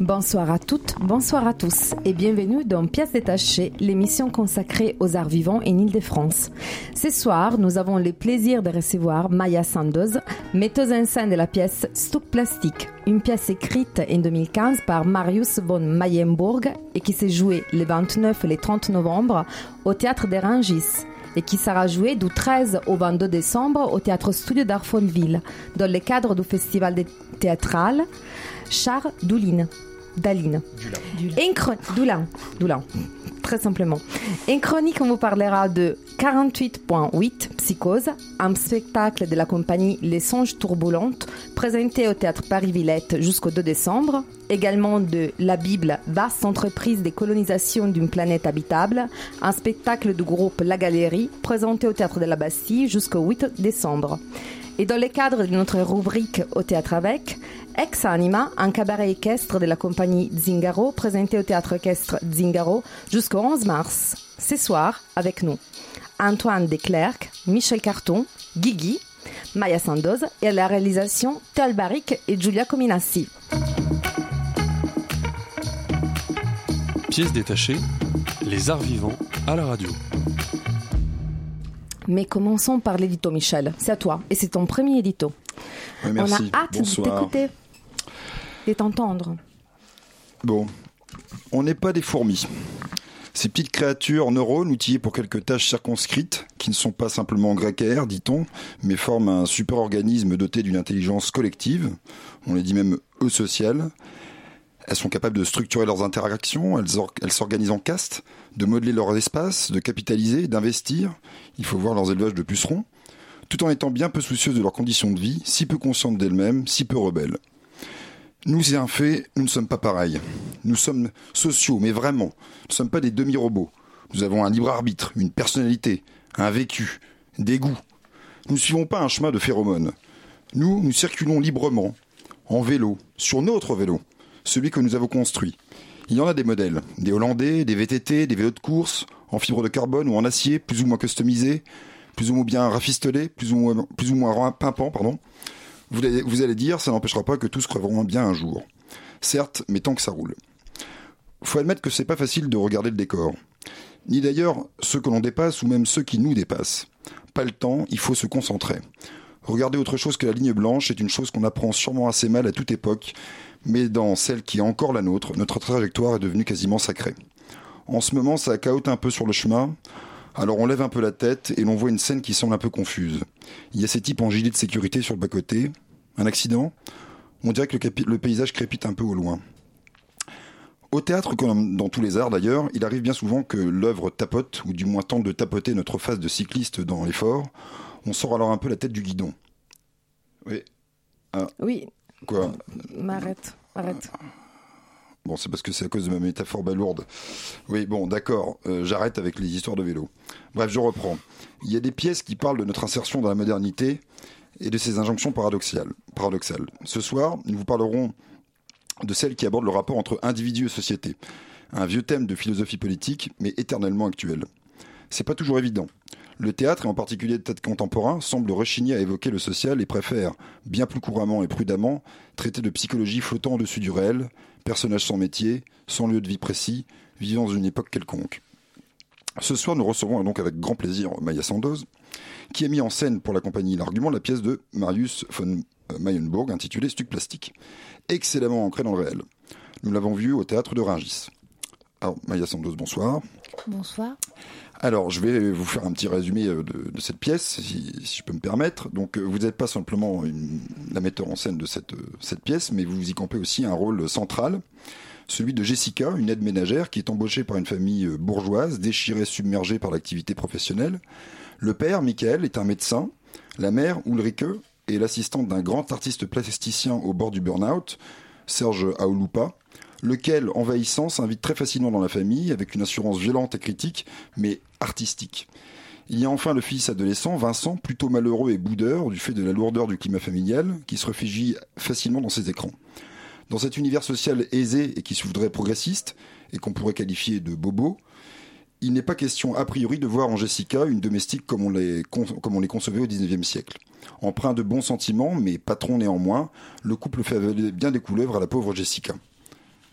Bonsoir à toutes, bonsoir à tous et bienvenue dans Pièces détachées, l'émission consacrée aux arts vivants en Ile-de-France. Ce soir, nous avons le plaisir de recevoir Maya Sandoz, metteuse en scène de la pièce Stuck Plastique, une pièce écrite en 2015 par Marius von Mayenburg et qui s'est jouée le 29 et le 30 novembre au théâtre des Rangis et qui sera jouée du 13 au 22 décembre au théâtre Studio d'Arfonville dans le cadre du festival théâtral Char Doulin. Daline. Doulin. Doulin. Très simplement. En chronique, on vous parlera de 48.8 Psychose, un spectacle de la compagnie Les Songes Tourbulentes, présenté au théâtre Paris-Villette jusqu'au 2 décembre. Également de La Bible, vaste entreprise de colonisation d'une planète habitable, un spectacle du groupe La Galerie, présenté au théâtre de la Bastille jusqu'au 8 décembre. Et dans le cadre de notre rubrique Au théâtre avec, Ex Anima, un cabaret équestre de la compagnie Zingaro, présenté au théâtre équestre Zingaro jusqu'au 11 mars. Ce soir, avec nous, Antoine Desclercq, Michel Carton, Guigui, Maya Sandoz et à la réalisation Théal Baric et Giulia Cominassi. Pièce détachée, les arts vivants à la radio. Mais commençons par l'édito, Michel. C'est à toi. Et c'est ton premier édito. Oui, merci. On a hâte de t'écouter Bon, on n'est pas des fourmis. Ces petites créatures neurones outillées pour quelques tâches circonscrites, qui ne sont pas simplement grécaires, dit-on, mais forment un super-organisme doté d'une intelligence collective, on les dit même eusociale. Elles sont capables de structurer leurs interactions, elles, or- elles s'organisent en castes, de modeler leur espace, de capitaliser, d'investir. Il faut voir leurs élevages de pucerons, tout en étant bien peu soucieuses de leurs conditions de vie, si peu conscientes d'elles-mêmes, si peu rebelles. Nous, c'est un fait, nous ne sommes pas pareils. Nous sommes sociaux, mais vraiment. Nous ne sommes pas des demi-robots. Nous avons un libre arbitre, une personnalité, un vécu, des goûts. Nous ne suivons pas un chemin de phéromones. Nous, nous circulons librement, en vélo, sur notre vélo, celui que nous avons construit. Il y en a des modèles, des Hollandais, des VTT, des vélos de course, en fibre de carbone ou en acier, plus ou moins customisés, plus ou moins bien rafistolés, plus ou moins, plus ou moins pimpants, pardon. Vous allez, dire, ça n'empêchera pas que tous creveront bien un jour. Certes, mais tant que ça roule. Faut admettre que c'est pas facile de regarder le décor. Ni d'ailleurs ceux que l'on dépasse ou même ceux qui nous dépassent. Pas le temps, il faut se concentrer. Regarder autre chose que la ligne blanche est une chose qu'on apprend sûrement assez mal à toute époque, mais dans celle qui est encore la nôtre, notre trajectoire est devenue quasiment sacrée. En ce moment, ça caote un peu sur le chemin, alors on lève un peu la tête et l'on voit une scène qui semble un peu confuse. Il y a ces types en gilet de sécurité sur le bas-côté. Un accident On dirait que le, paysage crépite un peu au loin. Au théâtre, comme dans tous les arts d'ailleurs, il arrive bien souvent que l'œuvre tapote, ou du moins tente de tapoter notre face de cycliste dans l'effort. On sort alors un peu la tête du guidon. Oui. Oui, Quoi? Mais arrête, arrête. Bon, c'est parce que c'est à cause de ma métaphore balourde. Oui, bon, d'accord, euh, j'arrête avec les histoires de vélo. Bref, je reprends. Il y a des pièces qui parlent de notre insertion dans la modernité et de ses injonctions paradoxales. paradoxales. Ce soir, nous vous parlerons de celle qui aborde le rapport entre individu et société. Un vieux thème de philosophie politique, mais éternellement actuel. C'est pas toujours évident. Le théâtre, et en particulier le théâtre contemporain, semble rechigner à évoquer le social et préfère, bien plus couramment et prudemment, traiter de psychologie flottant au-dessus du réel, personnage sans métier, sans lieu de vie précis, vivant dans une époque quelconque. Ce soir, nous recevons donc avec grand plaisir Maya Sandoz, qui a mis en scène pour la compagnie L'Argument la pièce de Marius von euh, Mayenburg intitulée Stuc plastique, excellemment ancrée dans le réel. Nous l'avons vu au théâtre de Rungis. Alors, Maya Sandoz, bonsoir. Bonsoir. Alors, je vais vous faire un petit résumé euh, de, de cette pièce, si, si je peux me permettre. Donc, euh, vous n'êtes pas simplement une- la metteur en scène de cette, cette pièce, mais vous y campez aussi un rôle central, celui de Jessica, une aide ménagère qui est embauchée par une famille euh, bourgeoise, déchirée, submergée par l'activité professionnelle. Le père, Michael, est un médecin. La mère, Ulrike, est l'assistante d'un grand artiste plasticien au bord du burn-out, Serge Aolupa. lequel, envahissant, s'invite très facilement dans la famille, avec une assurance violente et critique, mais artistique. Il y a enfin le fils adolescent, Vincent, plutôt malheureux et boudeur du fait de la lourdeur du climat familial, qui se réfugie facilement dans ses écrans. Dans cet univers social aisé et qui se voudrait progressiste, et qu'on pourrait qualifier de bobo, il n'est pas question a priori de voir en Jessica une domestique comme on les, comme on les concevait au XIXe siècle. Empreint de bons sentiments, mais patron néanmoins, le couple fait bien des couleuvres à la pauvre Jessica.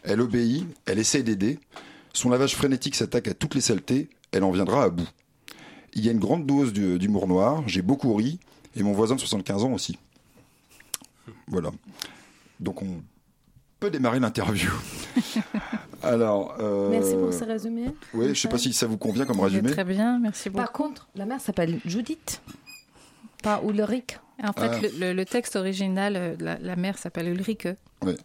Elle obéit, elle essaie d'aider, son lavage frénétique s'attaque à toutes les saletés, elle en viendra à bout. Il y a une grande dose d'humour noir, j'ai beaucoup ri, et mon voisin de 75 ans aussi. Voilà. Donc on peut démarrer l'interview. Alors. Euh... Merci pour ce résumé. Oui, je ne sais pas si ça vous convient comme résumé. Très bien, merci beaucoup. Par contre, la mère s'appelle Judith, pas Ulrich. En fait, ah. le, texte original, euh, la, la mère s'appelle Ulrike. Oui.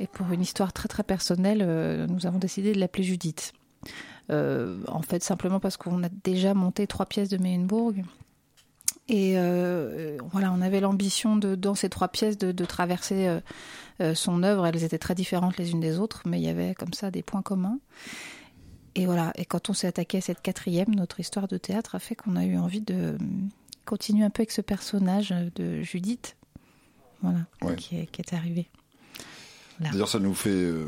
Et pour une histoire très très personnelle, euh, nous avons décidé de l'appeler Judith. Euh, en fait, simplement parce qu'on a déjà monté trois pièces de Meyenbourg. Et euh, voilà, on avait l'ambition de, dans ces trois pièces de, de traverser son œuvre. Elles étaient très différentes les unes des autres, mais il y avait comme ça des points communs. Et voilà, et quand on s'est attaqué à cette quatrième, notre histoire de théâtre a fait qu'on a eu envie de continuer un peu avec ce personnage de Judith, voilà, qui, qui est arrivé. D'ailleurs, ça nous fait. Euh,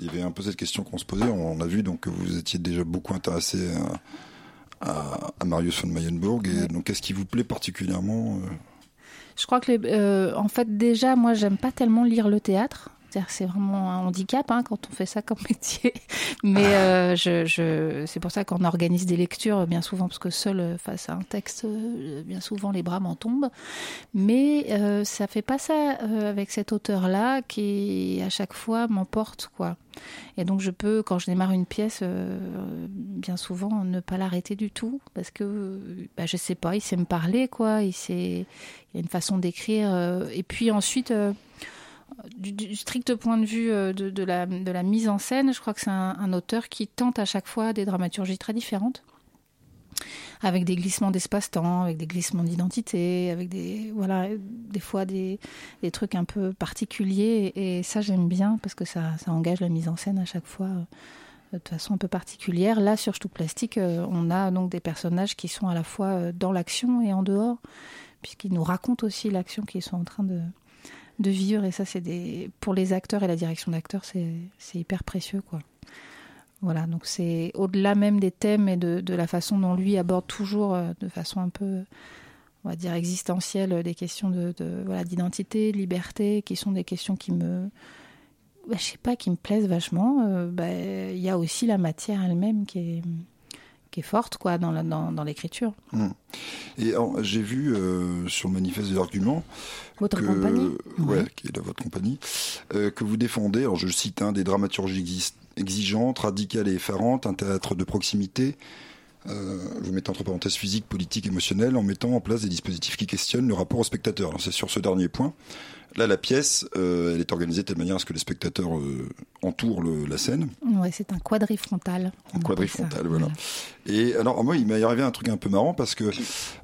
il y avait un peu cette question qu'on se posait. On, a vu donc que vous étiez déjà beaucoup intéressé à, Marius von Mayenburg. Et donc, qu'est-ce qui vous plaît particulièrement euh Je crois que, euh, en fait, déjà, moi, j'aime pas tellement lire le théâtre c'est vraiment un handicap hein, quand on fait ça comme métier. Mais euh, je, c'est pour ça qu'on organise des lectures bien souvent, parce que seul euh, face à un texte, euh, bien souvent les bras m'en tombent. Mais euh, ça fait pas ça avec cet auteur-là qui à chaque fois m'emporte quoi. Et donc je peux, quand je démarre une pièce, bien souvent ne pas l'arrêter du tout parce que bah, je sais pas, il sait me parler quoi, il a une façon d'écrire. et puis ensuite du, strict point de vue euh, de, la, de, la, mise en scène, je crois que c'est un, auteur qui tente à chaque fois des dramaturgies très différentes, avec des glissements d'espace-temps, avec des glissements d'identité, avec des voilà des fois des, des, trucs un peu particuliers. Et, ça j'aime bien parce que ça, ça, engage la mise en scène à chaque fois euh, de façon un peu particulière. Là, sur tout plastique, euh, on a donc des personnages qui sont à la fois dans l'action et en dehors, puisqu'ils nous racontent aussi l'action qu'ils sont en train de, de vivre. Et ça, c'est des pour les acteurs et la direction d'acteurs, c'est hyper précieux, quoi. Voilà, donc c'est au-delà même des thèmes et de, la façon dont lui aborde toujours euh, de façon un peu, on va dire, existentielle des questions de, de voilà d'identité, de liberté, qui sont des questions qui me, bah, je sais pas, qui me plaisent vachement. Euh, bah, il y a aussi la matière elle-même qui est qui est forte quoi dans dans, dans l'écriture. Mmh. Et j'ai vu euh, sur le manifeste des arguments votre compagnie, ouais, qui est votre compagnie, euh, que vous défendez. Alors je cite un des dramaturgies exigeantes, radicales et effarantes, un théâtre de proximité. Euh, vous mettez entre parenthèses physique, politique, émotionnel, en mettant en place des dispositifs qui questionnent le rapport au spectateur. C'est sur ce dernier point Là, la pièce, euh, elle est organisée de telle manière à ce que les spectateurs euh, entourent le, la scène. Oui, c'est un quadrifrontal. Un quadrifrontal, voilà. Et alors, moi, il m'est arrivé un truc un peu marrant parce que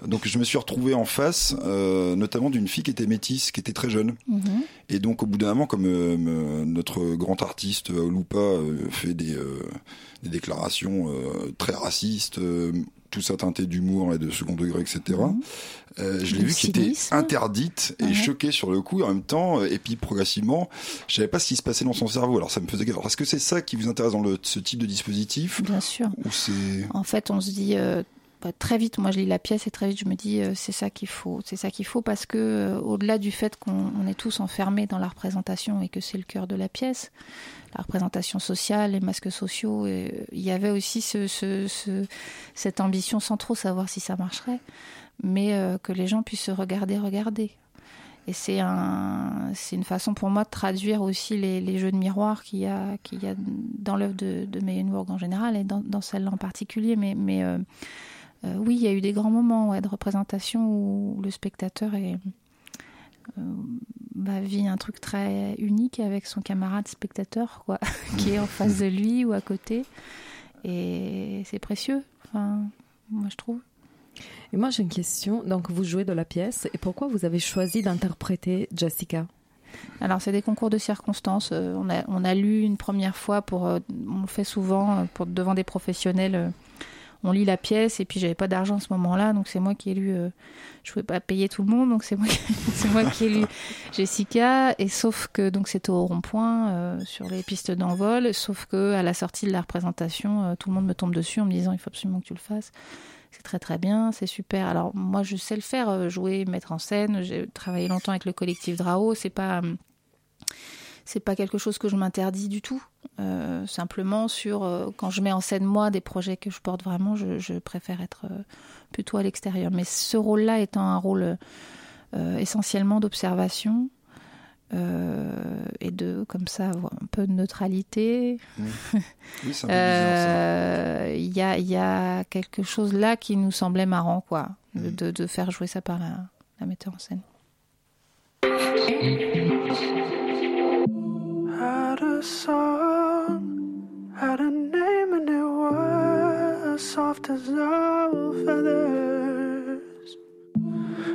donc je me suis retrouvé en face, euh, notamment d'une fille qui était métisse, qui était très jeune. Mhm. Et donc, au bout d'un moment, comme notre grand artiste Olupa fait des, des déclarations très racistes, tout ça teinté d'humour et de second degré, etc. Mhm. Euh, je l'ai vu qui était interdite et choqué sur le coup en même temps. Et puis progressivement, je savais pas ce qui se passait dans son cerveau. Alors ça me faisait. Alors est-ce que c'est ça qui vous intéresse dans le, ce type de dispositif Bien sûr. Ou c'est. En fait, on se dit. Euh, très vite, moi je lis la pièce et très vite je me dis euh, c'est ça qu'il faut, c'est ça qu'il faut parce que au-delà du fait qu'on est tous enfermés dans la représentation et que c'est le cœur de la pièce, la représentation sociale, les masques sociaux, il y avait aussi ce, ce, ce, cette ambition sans trop savoir si ça marcherait mais euh, que les gens puissent se regarder, regarder. Et c'est un, c'est une façon pour moi de traduire aussi les, jeux de miroir qu'il y a, dans l'œuvre de, de Meyenburg en général et dans, celle-là en particulier. Mais euh, euh, oui, il y a eu des grands moments ouais, de représentation où le spectateur est, bah, vit un truc très unique avec son camarade spectateur, quoi, qui est en face de lui ou à côté. Et c'est précieux, enfin, moi je trouve. Et moi j'ai une question. Donc vous jouez de la pièce et pourquoi vous avez choisi d'interpréter Jessica? Alors, c'est des concours de circonstances. Euh, on, a, on a lu une première fois, pour, euh, on le fait souvent euh, pour, devant des professionnels. On lit la pièce et puis j'avais pas d'argent à ce moment-là, donc c'est moi qui ai lu. euh, je pouvais pas payer tout le monde, donc c'est moi, qui- ai lu Jessica. Et sauf que donc c'était au rond-point euh, sur les pistes d'envol, sauf que à la sortie de la représentation, euh, tout le monde me tombe dessus en me disant il faut absolument que tu le fasses. C'est très très bien, c'est super. Alors moi je sais le faire, jouer, mettre en scène. J'ai travaillé longtemps avec le collectif Drao. C'est pas c'est pas quelque chose que je m'interdis du tout. Euh, simplement sur euh, quand je mets en scène moi des projets que je porte vraiment, je, je préfère être euh, plutôt à l'extérieur. Mais ce rôle-là étant un rôle euh, essentiellement d'observation euh, et de comme ça avoir un peu de neutralité. Oui, c'est un peu bizarre ça. Euh, Il y, a, il y a quelque chose là qui nous semblait marrant, quoi, de, Mm. de- de faire jouer ça par la, la metteur en scène. Song, had a name, and it was soft as owl feathers.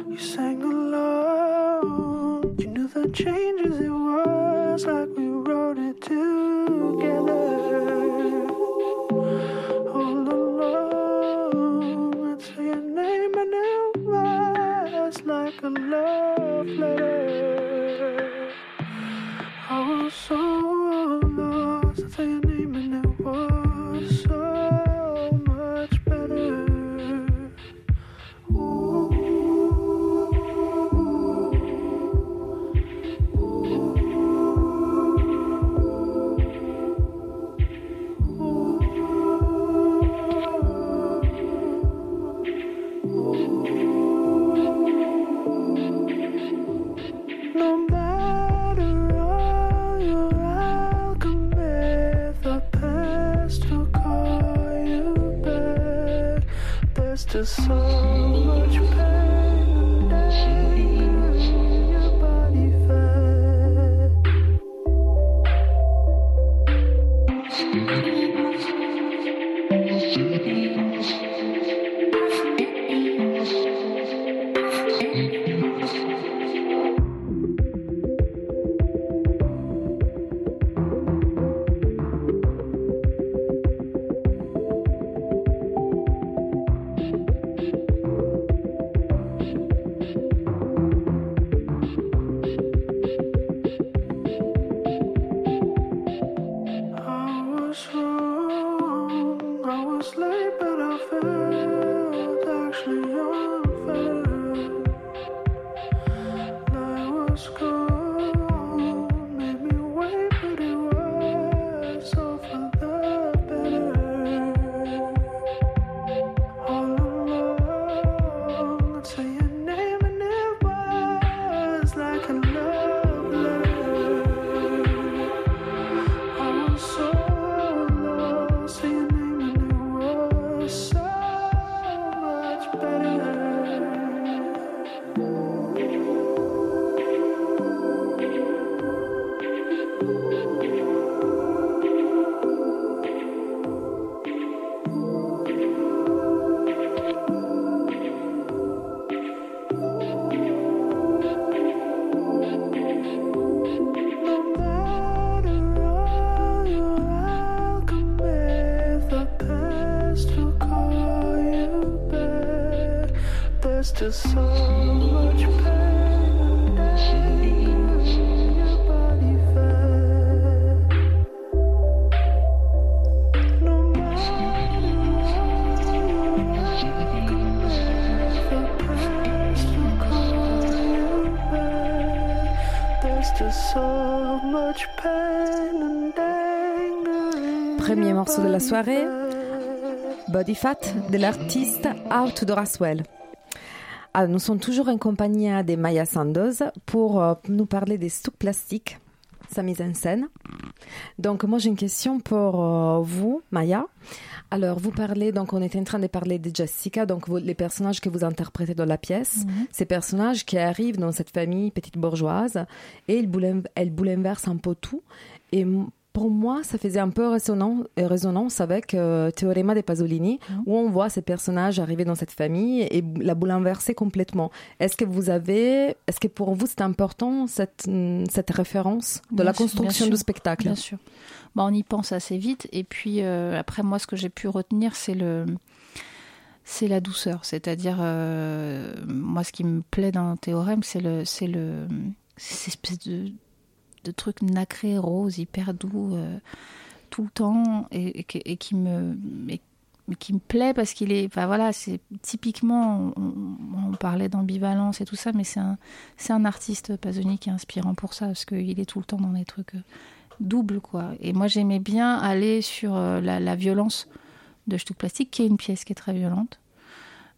You sang along, you knew the changes soirée. Body Fat de l'artiste Out de Raswell. Ah, nous sommes toujours en compagnie de Maya Sandoz pour euh, nous parler des stocks plastiques, sa mise en scène. Donc moi j'ai une question pour euh, vous, Maya. Alors vous parlez, donc on était en train de parler de Jessica, donc vous- les personnages que vous interprétez dans la pièce, ces personnages qui arrivent dans cette famille petite bourgeoise et ils boulev- elles bouleversent un peu tout. Et pour moi, ça faisait un peu résonance, euh, résonance avec euh, Théorema de Pasolini, Mhm. où on voit ces personnages arriver dans cette famille et la boule inversée complètement. Est-ce que vous avez, est-ce que pour vous c'est important cette, mm, cette référence de Bien la construction du spectacle? Bien sûr. Bah, on y pense assez vite. Et puis euh, après, moi, ce que j'ai pu retenir, c'est le, c'est la douceur. C'est-à-dire, euh, moi, ce qui me plaît dans le théorème, c'est le, c'est le, c'est cette espèce de, de truc nacré, rose, hyper doux, euh, tout le temps, et, qui- me, plaît parce qu'il est, enfin voilà, c'est typiquement, on, parlait d'ambivalence et tout ça, mais c'est un, c'est un artiste Pasolini qui est inspirant pour ça parce qu'il est tout le temps dans des trucs euh, doubles quoi. Et moi j'aimais bien aller sur euh, la, violence de Stuck Plastique, qui est une pièce qui est très violente,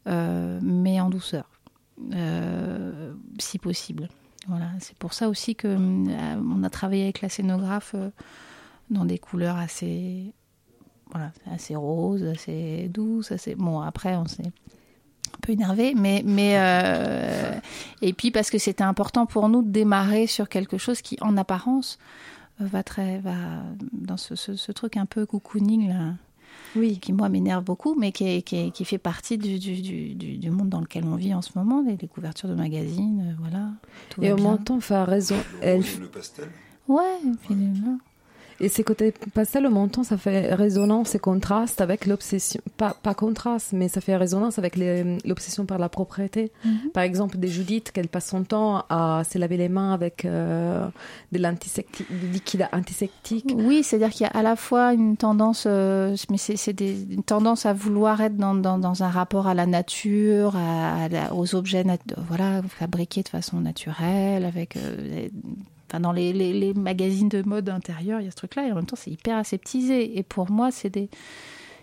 mais en douceur, si possible. C'est pour ça aussi que euh, on a travaillé avec la scénographe euh, dans des couleurs assez voilà, assez roses, assez douces, assez bon après on s'est un peu énervé, mais euh, et puis parce que c'était important pour nous de démarrer sur quelque chose qui en apparence va très va dans ce, ce, ce truc un peu cocooning là, Oui. qui moi m'énerve beaucoup, mais qui, est- qui, est- qui fait partie du, du, du, monde dans lequel on vit en ce moment, les, les couvertures de magazines, euh, voilà. Tout Et même temps, fait raison. Elle, Le pastel. Ouais, et puis, Et ces côtés pastel, au montant, ça fait résonance et contraste avec l'obsession. Pas, pas contraste, mais ça fait résonance avec l'obsession par la propriété. Mhm. Par exemple, des Judith, qu'elle passe son temps à se laver les mains avec euh, de l'antiseptique- du liquide antiseptique. Oui, c'est-à-dire qu'il y a à la fois une tendance, euh, mais c'est c'est des- une tendance à vouloir être dans, dans, dans un rapport à la nature, à, à la- aux objets, nat- voilà, fabriqués de façon naturelle, avec, euh, enfin, dans les, les, les magazines de mode intérieur, il y a ce truc-là, et en même temps, c'est hyper aseptisé. Et pour moi, c'est des,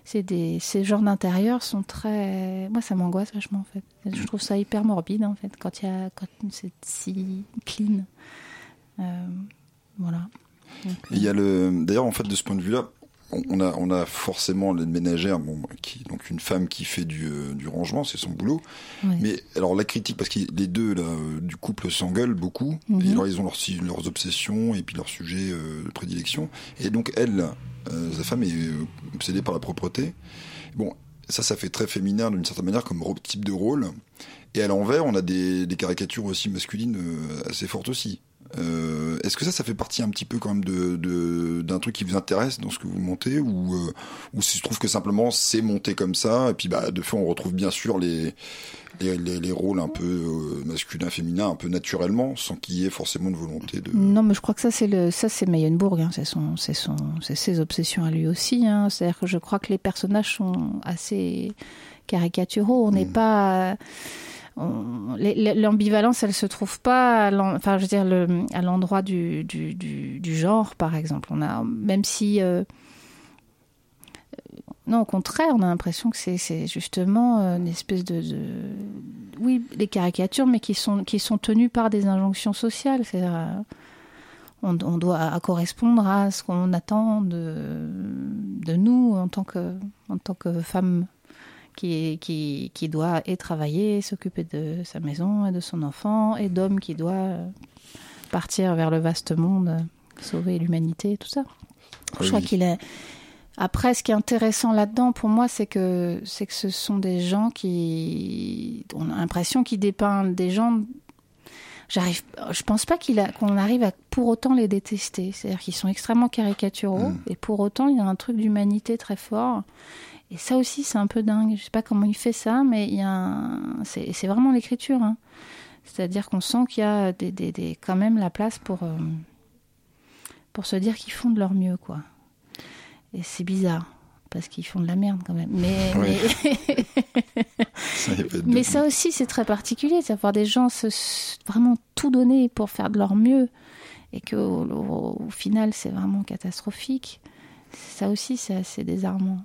c'est des, ces genres d'intérieur sont très, moi, ça m'angoisse vachement en fait. Je trouve ça hyper morbide en fait quand il y a, quand c'est si clean. Euh, voilà. Il y a le, d'ailleurs, en fait, de ce point de vue-là, on- a, on a forcément l'aide ménagère, bon, qui, donc une femme qui fait du, euh, du rangement, c'est son boulot. Ouais. Mais alors la critique, parce que les deux là, euh, du couple s'engueulent beaucoup, Mhm. et alors ils ont leurs, si- leurs obsessions et puis leurs sujets euh, de prédilection. Et donc elle, euh, sa femme est obsédée par la propreté. Bon, ça, ça fait très féminin d'une certaine manière comme type de rôle. Et à l'envers, on a des, des caricatures aussi masculines assez fortes aussi. Euh, Est-ce que ça, ça fait partie un petit peu quand même de de- d'un truc qui vous intéresse dans ce que vous montez ou euh, ou si je trouve que simplement c'est monté comme ça et puis bah de fait on retrouve bien sûr les les, les, les rôles un peu euh, masculins, féminins, un peu naturellement, sans qu'il y ait forcément une volonté de. Non, mais je crois que ça c'est le ça c'est Meyerbourg, hein, c'est son c'est son c'est ses obsessions à lui aussi. Hein. C'est-à-dire que je crois que les personnages sont assez caricaturaux. On n'est Mm. pas l'ambivalence, elle se trouve pas, à enfin à l'endroit du, genre par exemple. On a même si euh, non, au contraire, on a l'impression que c'est- justement euh, une espèce de, oui, des caricatures, mais qui sont qui sont tenues par des injonctions sociales. Euh, on, doit correspondre à ce qu'on attend de de nous en tant que en tant que femme qui qui qui doit et travailler, s'occuper de sa maison et de son enfant, et d'homme qui doit partir vers le vaste monde, sauver l'humanité, tout ça. Je crois qu'il est. Après, ce qui est intéressant là-dedans, pour moi, c'est que c'est que ce sont des gens qui, on a l'impression qu'ils dépeignent des gens. J'arrive, je pense pas qu'il a, qu'on arrive à pour autant les détester. C'est-à-dire qu'ils sont extrêmement caricaturaux Mm. et pour autant il y a un truc d'humanité très fort. Et ça aussi, c'est un peu dingue. Je sais pas comment il fait ça, mais il y a, un... c'est, c'est vraiment l'écriture. hein. C'est-à-dire qu'on sent qu'il y a des, des, des- quand même la place pour euh, pour se dire qu'ils font de leur mieux, quoi. Et c'est bizarre parce qu'ils font de la merde quand même. Mais, Oui. mais... Ça Mais aussi, c'est très particulier, c'est d'avoir des gens se, vraiment tout donner pour faire de leur mieux et qu'au au, au final, c'est vraiment catastrophique. Ça aussi, c'est assez désarmant.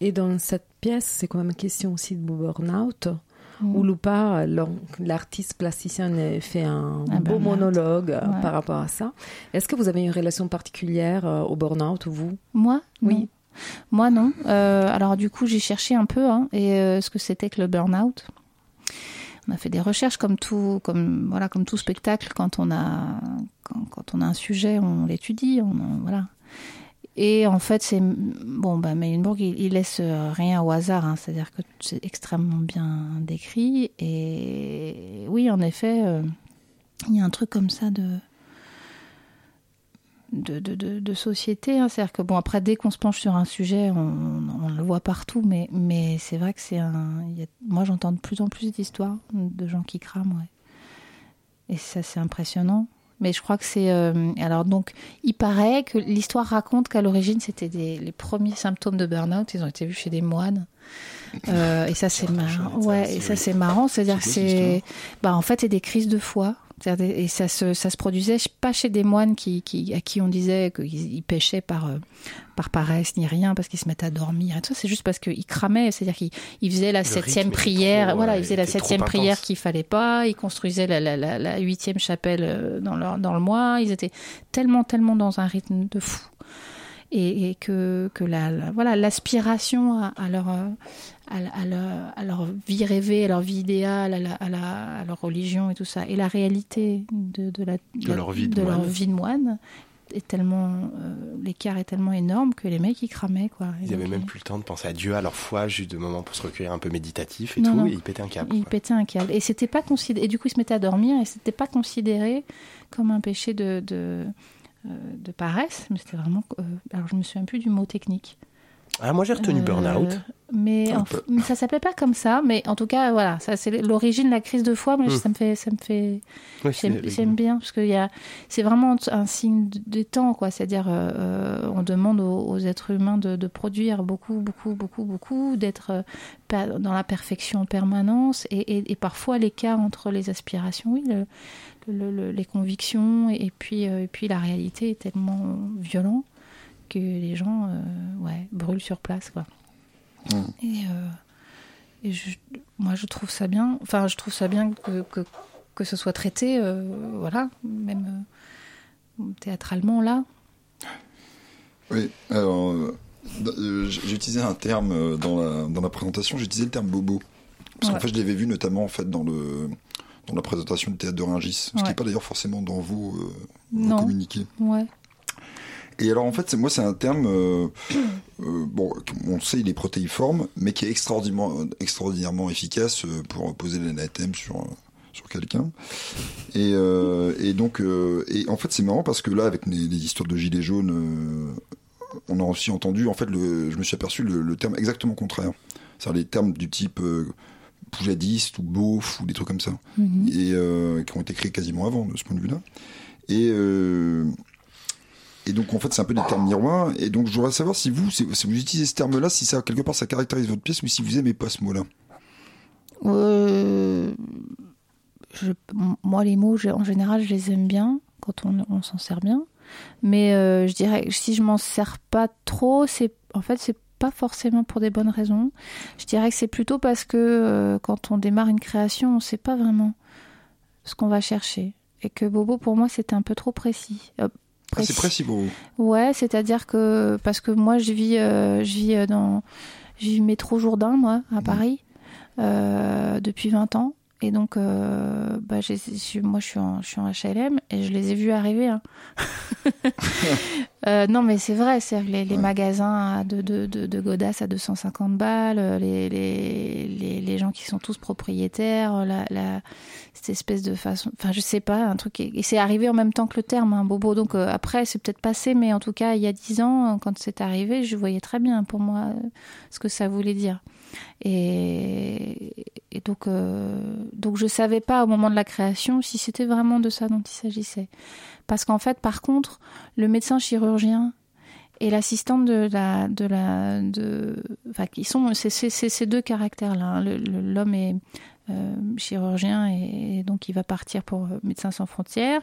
Et dans cette pièce, c'est quand même question aussi de burn-out, Mm. où Lupa, l'artiste plasticien, fait un Un beau burn-out. monologue euh, Ouais. par rapport à ça. Est-ce que vous avez une relation particulière euh, au burn-out, vous? Moi? Oui. non. Moi, non. Euh, alors, du coup, j'ai cherché un peu hein, et, euh, ce que c'était que le burn-out. on a fait des recherches comme tout, comme voilà, comme tout spectacle. Quand on a, quand, quand on a un sujet, on l'étudie, on, on- voilà. Et en fait, c'est bon, bah, Meylenburg, il, laisse euh, rien au hasard, hein, c'est-à-dire que c'est extrêmement bien décrit. Et oui, en effet, euh, il y a un truc comme ça de de, de, société. hein. C'est-à-dire que bon, après, dès qu'on se penche sur un sujet, on, le voit partout, mais, mais c'est vrai que c'est un. moi, j'entends de plus en plus d'histoires de gens qui crament, ouais. Et ça, c'est impressionnant. Mais je crois que c'est. euh, alors, donc, il paraît que l'histoire raconte qu'à l'origine, c'était les premiers symptômes de burn-out. Ils ont été vus chez des moines. Euh, et ça, c'est marrant. Ouais, et ça, c'est marrant. C'est-à-dire que c'est. Bah, en fait, c'est des crises de foi. Et ça se, ça se produisait pas chez des moines qui, qui, à qui on disait qu'ils ils péchaient par, euh, par paresse ni rien, parce qu'ils se mettaient à dormir. Et tout ça, c'est juste parce qu'ils cramaient. C'est-à-dire qu'ils ils faisaient la Le septième prière. trop, voilà, ils faisaient la septième prière qu'il fallait pas. Ils construisaient la, la, la, la huitième chapelle euh, dans, leur, dans le mois. Ils étaient tellement, tellement dans un rythme de fou. Et, et que, que la, voilà l'aspiration à, à leur euh, à, leur, à leur vie rêvée, à leur vie idéale, à, la, à, la- à leur religion et tout ça, et la réalité de, de, la, De leur vie de leur moine. vie de moine est tellement euh, l'écart est tellement énorme que les mecs ils cramaient quoi. Ils avaient donc, même plus le temps de penser à Dieu, à leur foi, juste de moments pour se recueillir un peu méditatif et Non, tout, non. et ils pétaient un câble. Ils quoi. pétaient un câble. Et c'était pas considéré. Et du coup, ils se mettaient à dormir et c'était pas considéré comme un péché de, de, euh, de paresse, mais c'était vraiment. euh, alors, je me souviens plus du mot technique. Ah, moi j'ai retenu Euh, burn-out. Mais en mais ça s'appelait pas comme ça. Mais en tout cas, voilà, ça c'est l'origine de la crise de foi. Mais Hmm. ça me fait, ça me fait, j'aime bien parce que y a, c'est vraiment un signe de- des temps, quoi. C'est-à-dire, euh, euh, on demande aux, aux êtres humains de, de produire beaucoup, beaucoup, beaucoup, beaucoup, d'être euh, dans la perfection en permanence, et, et- et parfois l'écart entre les aspirations, oui, le- le- le- les convictions, et, puis, euh, et puis la réalité est tellement violent que les gens, euh, ouais, brûlent sur place, quoi. Mm. Et, euh, et je- moi, je trouve ça bien. Enfin, je trouve ça bien que, que, que ce soit traité, euh, voilà, même théâtralement là. Oui, alors, j'ai utilisé un terme dans la, dans la présentation, j'ai utilisé le terme bobo. Parce qu'en fait, je l'avais vu notamment en fait, dans, le, dans la présentation du théâtre de Rungis, ce qui n'est pas d'ailleurs forcément dans vos, euh, vos Non. communiqués. Ouais. Et alors en fait, moi c'est un terme, euh, euh, bon, on sait il est protéiforme, mais qui est extraordinairement, extraordinairement efficace euh, pour poser l'anathème sur sur quelqu'un. Et, euh, et donc, et en fait c'est marrant parce que là avec les, les histoires de gilets jaunes, on a aussi entendu, en fait, le, je me suis aperçu le, le terme exactement contraire. C'est-à-dire les termes du type poujadiste ou beauf ou des trucs comme ça, Mhm. et qui ont été créés quasiment avant de ce point de vue-là. Et et donc en fait c'est un peu des termes miroirs. Et donc je voudrais savoir si vous, si vous utilisez ce terme-là, si ça quelque part ça caractérise votre pièce ou si vous aimez pas ce mot-là. Euh, moi, les mots, en général, je les aime bien quand on, on s'en sert bien. Mais euh, je dirais que si je m'en sers pas trop, c'est en fait c'est pas forcément pour des bonnes raisons. Je dirais que c'est plutôt parce que euh, quand on démarre une création, on sait pas vraiment ce qu'on va chercher. Et que Bobo, pour moi, c'était un peu trop précis. Euh, Ah, c'est précis pour vous. Ouais, c'est-à-dire que parce que moi je vis, euh, je vis euh, dans, je vis métro Jourdain moi à Paris euh, depuis 20 ans et donc euh, bah, moi je suis en, je suis en HLM et je les ai vus arriver. hein. Euh, non mais c'est vrai, c'est les, les Ouais. magasins de, de, de, de godasses à 250 balles, euh, les, les, les, les gens qui sont tous propriétaires, la, la, cette espèce de façon, enfin je sais pas, un truc, et c'est arrivé en même temps que le terme, un bobo, donc euh, après c'est peut-être passé, mais en tout cas il y a dix ans, quand c'est arrivé, je voyais très bien pour moi ce que ça voulait dire. Et, et donc, euh, donc je savais pas au moment de la création si c'était vraiment de ça dont il s'agissait. Parce qu'en fait, par contre, le médecin chirurgien et l'assistante de la, de la, de, enfin, qui sont, c'est ces deux caractères-là. hein. L'homme est euh, chirurgien et, et donc il va partir pour euh, Médecins sans frontières,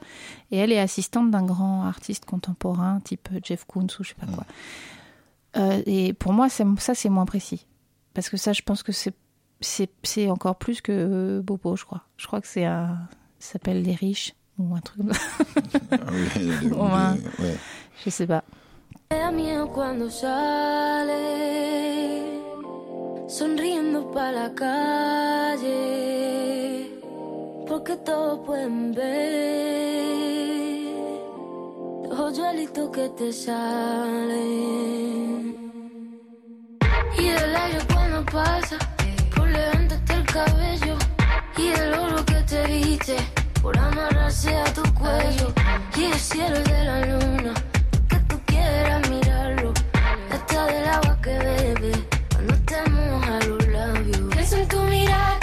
et elle est assistante d'un grand artiste contemporain type Jeff Koons ou je sais pas quoi. Euh, et pour moi, c'est- ça c'est moins précis, parce que ça, je pense que c'est c'est c'est encore plus que euh, Bobo, je crois. Je crois que c'est un, ça s'appelle les riches ou un truc comme ça. Ah oui, les- les- Ouais. ouais. Je sais pas. Cuando sale sonriendo pa la calle. porque todos pueden ver los hoyuelitos que te salen. Y el aire cuando pasa por levantarte el cabello y el oro que te viste por amarrarse a tu cuello y el cielo de la luna que tú quieras mirarlo hasta del agua que bebe cuando te moja los labios. Pienso en tu mirada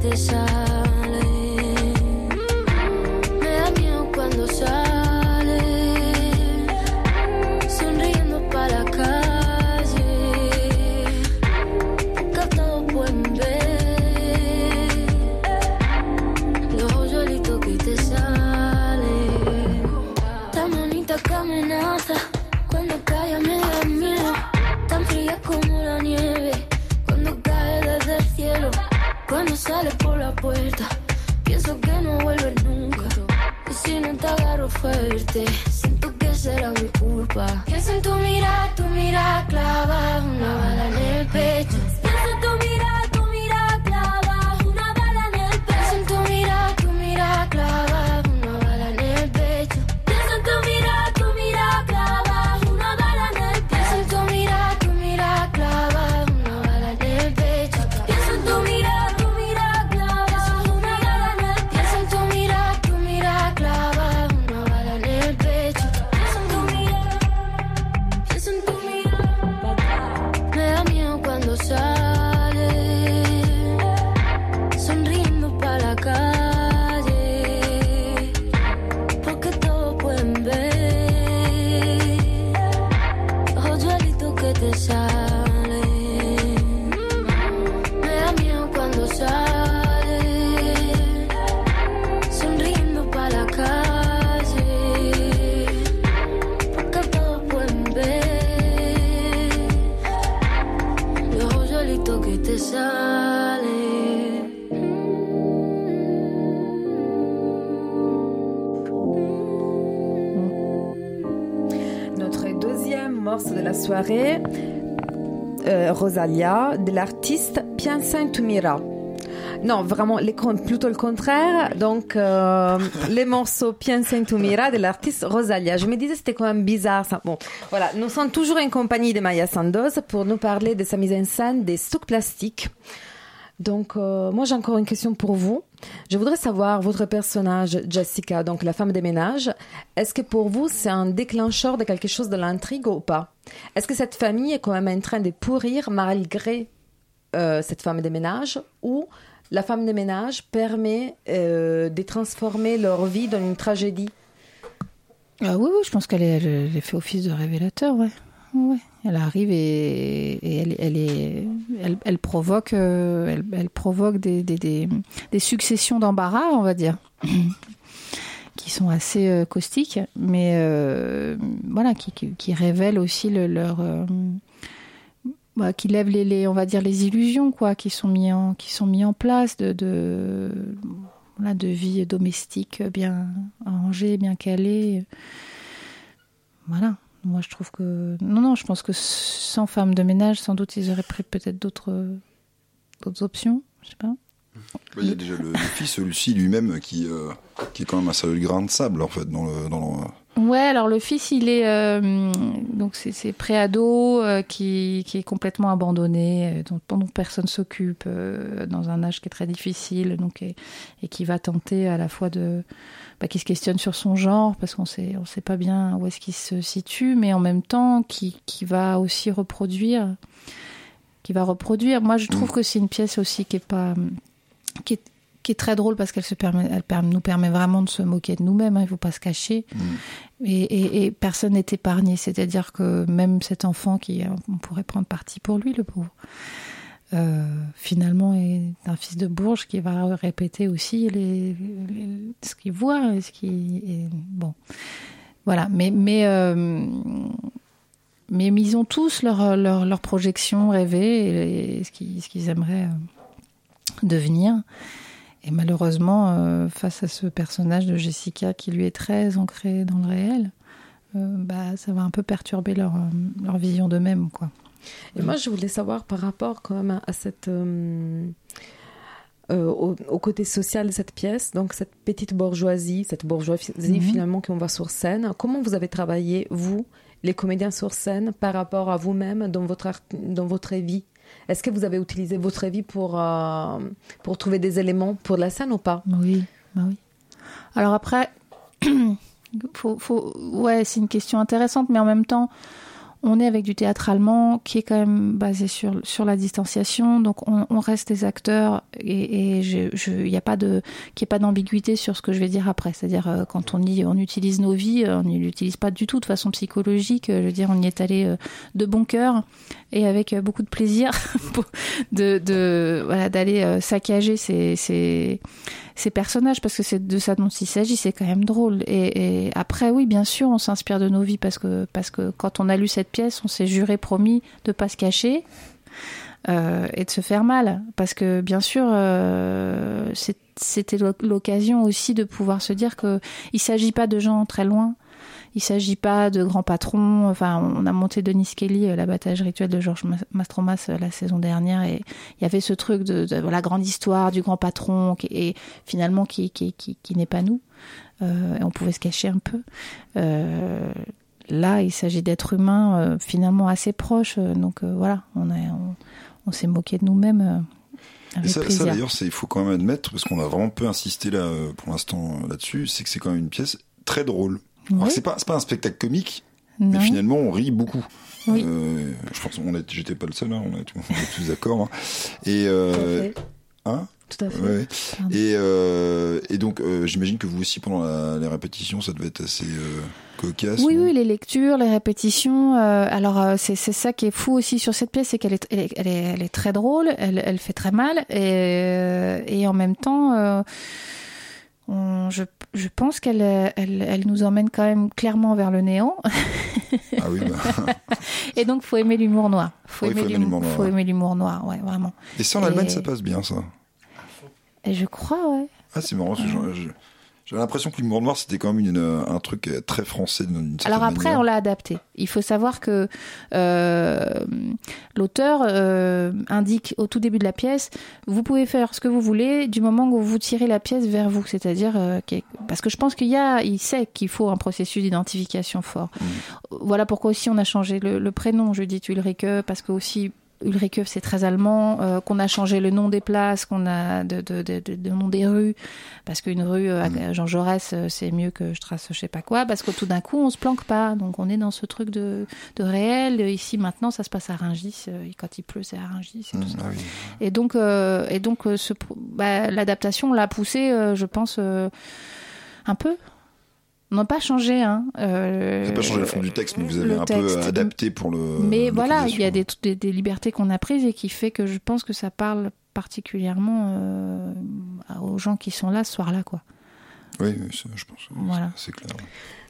hoyuelitos que morceau de la soirée, euh, Rosalia, de l'artiste Piensa en tu mira. Non, vraiment, les, plutôt le contraire. Donc, euh, les morceaux Piensa en tu mira de l'artiste Rosalia. Je me disais, c'était quand même bizarre ça. Bon, voilà, nous sommes toujours en compagnie de Maya Sandoz pour nous parler de sa mise en scène des stocks plastiques. Donc, euh, moi, j'ai encore une question pour vous. Je voudrais savoir, votre personnage, Jessica, donc la femme des ménages, est-ce que pour vous, c'est un déclencheur de quelque chose de l'intrigue ou pas? Est-ce que cette famille est quand même en train de pourrir malgré euh, cette femme des ménages? Ou la femme des ménages permet euh, de transformer leur vie dans une tragédie? Ah oui, oui, je pense qu'elle est- fait office de révélateur, ouais. Ouais. Elle arrive et, elle, elle est, elle, elle provoque, euh, elle, provoque des, des, des, des successions d'embarras, on va dire, qui sont assez euh, caustiques, mais euh, voilà, qui, qui, qui révèlent aussi le- leur, bah, qui lèvent les, on va dire les illusions, quoi, qui sont mis en, qui sont mis en place de, de, voilà, de vie domestique bien rangée, bien calée. Voilà. Moi, je trouve que. Non, non, je pense que sans femme de ménage, sans doute, ils auraient pris peut-être d'autres d'autres options. Je sais pas. Bah, Il y a déjà le, le fils, Lucie lui-même, qui, euh, qui est quand même un sérieux grain de sable, en fait, dans. Dans le... Ouais, alors le fils, il est euh, donc c'est c'est préado euh, qui, qui est complètement abandonné, euh, dont, dont personne s'occupe, euh, dans un âge qui est très difficile, donc et, et qui va tenter à la fois de, bah, qui se questionne sur son genre parce qu'on sait on sait pas bien où est-ce qu'il se situe, mais en même temps qui qui va aussi reproduire, qui va reproduire. Moi, je trouve que c'est une pièce aussi qui est pas qui est qui est très drôle parce qu'elle se permet, elle permet- nous permet vraiment de se moquer de nous-mêmes. hein, il faut pas se cacher. Et, et- et personne n'est épargné. C'est-à-dire que même cet enfant qui, on pourrait prendre parti pour lui, le pauvre, euh, finalement est un fils de Bourges qui va répéter aussi les, les- ce qu'il voit, et ce qui bon. Voilà, mais mais euh, mais ils ont tous leur leur, leur projection rêvée et, ce qu'ils ce qu'ils aimeraient euh, devenir. Et malheureusement, euh, face à ce personnage de Jessica qui lui est très ancré dans le réel, euh, bah, ça va un peu perturber leur, euh, leur vision d'eux-mêmes. quoi. Et moi, je voulais savoir par rapport quand même à cette, euh, au, au côté social de cette pièce, donc cette petite bourgeoisie, cette bourgeoisie Mhm. finalement qu'on voit sur scène. Comment vous avez travaillé vous, les comédiens sur scène, par rapport à vous-même dans votre dans votre vie? Est-ce que vous avez utilisé votre vie pour euh, pour trouver des éléments pour la scène ou pas? Oui, bah oui. Alors après, faut, ouais, c'est une question intéressante, mais en même temps, on est avec du théâtre allemand qui est quand même basé sur, sur la distanciation, donc on, reste des acteurs et il je, je, y a pas de n'y ait pas d'ambiguïté sur ce que je vais dire après. C'est-à-dire euh, quand on on utilise nos vies, euh, on ne l'utilise pas du tout de façon psychologique. Je veux dire, on y est allé de bon cœur et avec euh, beaucoup de plaisir de, de voilà d'aller euh, saccager ces, ces ces personnages parce que c'est de ça dont il s'agit c'est quand même drôle. Et, et après oui bien sûr on s'inspire de nos vies parce que parce que quand on a lu cette pièce on s'est juré promis de pas se cacher euh, et de se faire mal. Parce que bien sûr euh, c'était l'oc- l'occasion aussi de pouvoir se dire que il s'agit pas de gens très loin il s'agit pas de grands patrons. Enfin, on a monté Denis Kelly, euh, l'abattage rituel de Georges Mas- Mastromas euh, la saison dernière, et il y avait ce truc de, de la grande histoire du grand patron, qui, et finalement qui, qui, qui, qui n'est pas nous. Euh, et on pouvait se cacher un peu. Euh, là, il s'agit d'êtres humains euh, finalement assez proches. donc voilà, on, est, on, on s'est moqué de nous-mêmes. Et ça, d'ailleurs, il faut quand même admettre, parce qu'on a vraiment peu insisté là, pour l'instant là-dessus, c'est que c'est quand même une pièce très drôle. Oui. c'est pas, pas un spectacle comique, mais finalement, on rit beaucoup. Oui. Euh, je pense qu'on j'étais pas le seul, hein, on, est, tous d'accord. hein. Et, euh, hein? Tout à fait. Ouais, ouais. Et, euh, et donc, euh, j'imagine que vous aussi, pendant la, les répétitions, ça devait être assez euh, cocasse. Oui, oui, les lectures, les répétitions. alors, c'est ça qui est fou aussi sur cette pièce, c'est qu'elle est, elle est, elle est, elle est très drôle, elle, elle fait très mal, et, et en même temps, on- je, je pense qu'elle elle, elle nous emmène quand même clairement vers le néant. Ah oui, bah. et donc, faut aimer l'humour noir. Faut Oui, aimer faut aimer l'humour noir, faut aimer l'humour noir, ouais, vraiment. Et ça, en Allemagne, ça passe bien, ça. Et je crois, ouais. Ah, c'est marrant, que j'en- je- j'avais l'impression que l'humour noir, c'était quand même une, un truc euh, très français d'une Alors après, manière. on l'a adapté. Il faut savoir que euh, l'auteur euh, indique au tout début de la pièce, vous pouvez faire ce que vous voulez du moment où vous tirez la pièce vers vous, c'est-à-dire euh, parce que je pense qu'il y a, il sait qu'il faut un processus d'identification fort. Voilà pourquoi aussi on a changé le, le prénom Judith Ulrike parce que aussi Ulrike c'est très allemand, euh, qu'on a changé le nom des places, qu'on a de, de, de, nom des rues, parce qu'une rue euh, à Jean Jaurès euh, c'est mieux que je trace je sais pas quoi, parce que tout d'un coup on se planque pas, donc on est dans ce truc de, de réel. Ici maintenant ça se passe à Rungis, et quand il pleut c'est à Rungis et tout ça. Ah oui. Et donc, et donc ce, bah, l'adaptation l'a poussé, je pense, un peu. On n'a pas changé. Hein. Euh, Vous n'avez pas changé le fond du texte, mais vous avez un texte. peu adapté pour le. Mais voilà, il y a des, des, des libertés qu'on a prises et qui fait que je pense que ça parle particulièrement euh, aux gens qui sont là ce soir-là, quoi. Oui, oui, ça, je pense. Voilà. C'est clair.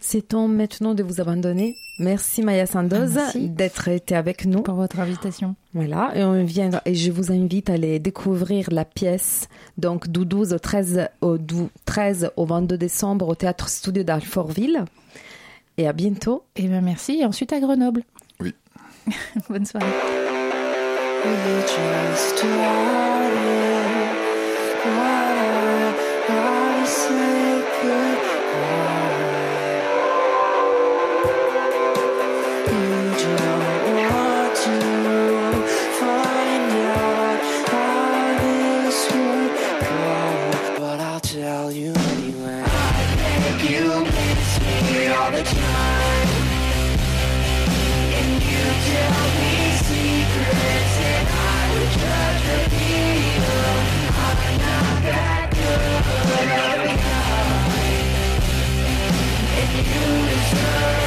C'est temps maintenant de vous abandonner. Merci Maya Sandoz Ah, d'être été avec nous. Pour votre invitation. Voilà, et on vient et je vous invite à aller découvrir la pièce donc du 12 au 13 au, dou- 13 au 22 décembre au théâtre Studio d'Alfortville. Et à bientôt. Et bien merci. Et ensuite à Grenoble. Oui. Bonne soirée. But Show.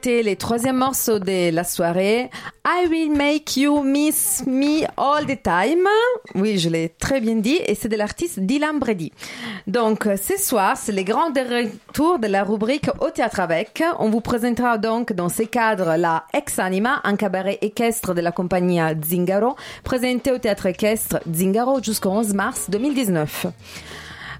C'était le troisième morceau de la soirée. I will make you miss me all the time. Oui, je l'ai très bien dit. Et c'est de l'artiste Dylan Brady. Donc, ce soir, c'est le grand retour de la rubrique Au théâtre avec. On vous présentera donc dans ces cadres la Ex Anima, un cabaret équestre de la compagnie Zingaro, présenté au théâtre équestre Zingaro jusqu'au 11 mars 2019.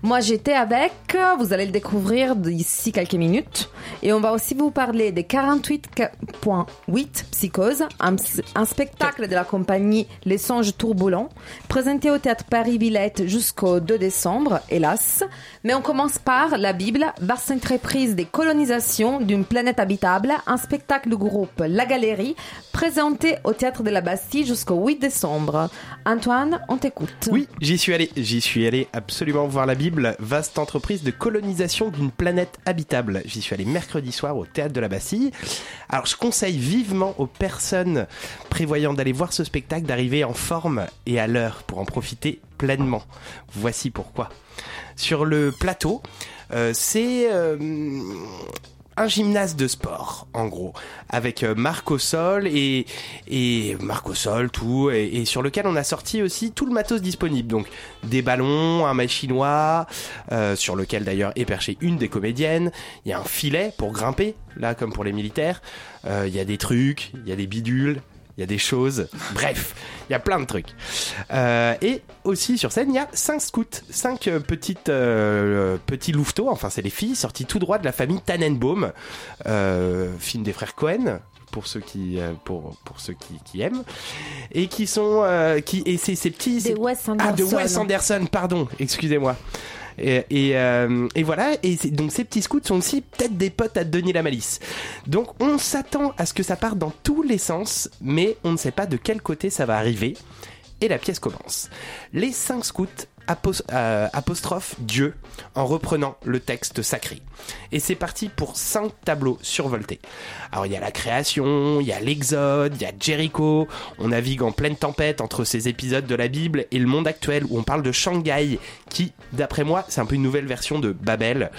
Moi, j'étais avec, vous allez le découvrir d'ici quelques minutes. Et on va aussi vous parler des 48.8 Psychose, un, un spectacle de la compagnie Les Songes Tourbulents, présenté au théâtre Paris-Villette jusqu'au 2 décembre, hélas. Mais on commence par La Bible, vaste entreprise des colonisations d'une planète habitable, un spectacle du groupe La Galerie, présenté au théâtre de la Bastille jusqu'au 8 décembre. Antoine, on t'écoute. Oui, j'y suis allé. J'y suis allé absolument voir la Bible, vaste entreprise de colonisation d'une planète habitable. J'y suis allé mercredi soir au théâtre de la Bastille. Alors, je conseille vivement aux personnes prévoyant d'aller voir ce spectacle d'arriver en forme et à l'heure pour en profiter pleinement. Voici pourquoi. Sur le plateau, euh, c'est euh, un gymnase de sport, en gros, avec euh, Marc au sol et, et Marc au sol, tout, et, sur lequel on a sorti aussi tout le matos disponible. Donc des ballons, un mail chinois, euh, sur lequel d'ailleurs est perchée une des comédiennes. Il y a un filet pour grimper, là comme pour les militaires. Euh, Il y a des trucs, il y a des bidules. Il y a des choses, bref, il y a plein de trucs. Euh, et aussi sur scène, il y a cinq scouts, cinq euh, petites euh, petits louveteaux, enfin c'est les filles sorties tout droit de la famille Tannenbaum, film des frères Cohen pour ceux qui pour pour ceux qui, qui aiment. Et qui sont qui et c'est ces petits Des Wes ah de Anderson. Wes Anderson pardon excusez-moi euh, et voilà, et donc ces petits scouts sont aussi peut-être des potes à Denis la Malice. Donc on s'attend à ce que ça parte dans tous les sens, mais on ne sait pas de quel côté ça va arriver. Et la pièce commence. Les cinq scouts euh, apostrophe Dieu en reprenant le texte sacré. Et c'est parti pour cinq tableaux survoltés. Alors il y a la création, il y a l'exode, il y a Jericho, on navigue en pleine tempête entre ces épisodes de la Bible et le monde actuel où on parle de Shanghai qui, d'après moi, c'est un peu une nouvelle version de Babel.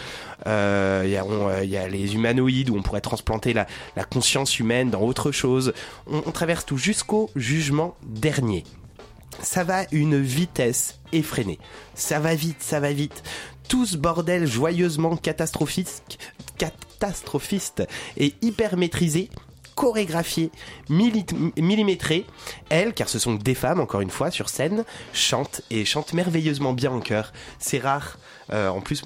Euh, Il y, euh, y a les humanoïdes où on pourrait transplanter la, conscience humaine dans autre chose. On traverse tout jusqu'au jugement dernier ça va une vitesse effrénée. Ça va vite, ça va vite. Tout ce bordel joyeusement catastrophique, catastrophiste et hyper maîtrisé chorégraphié, milli- millimétré, elles, car ce sont des femmes, encore une fois, sur scène, chantent et chantent merveilleusement bien en chœur. C'est rare. Euh, en plus,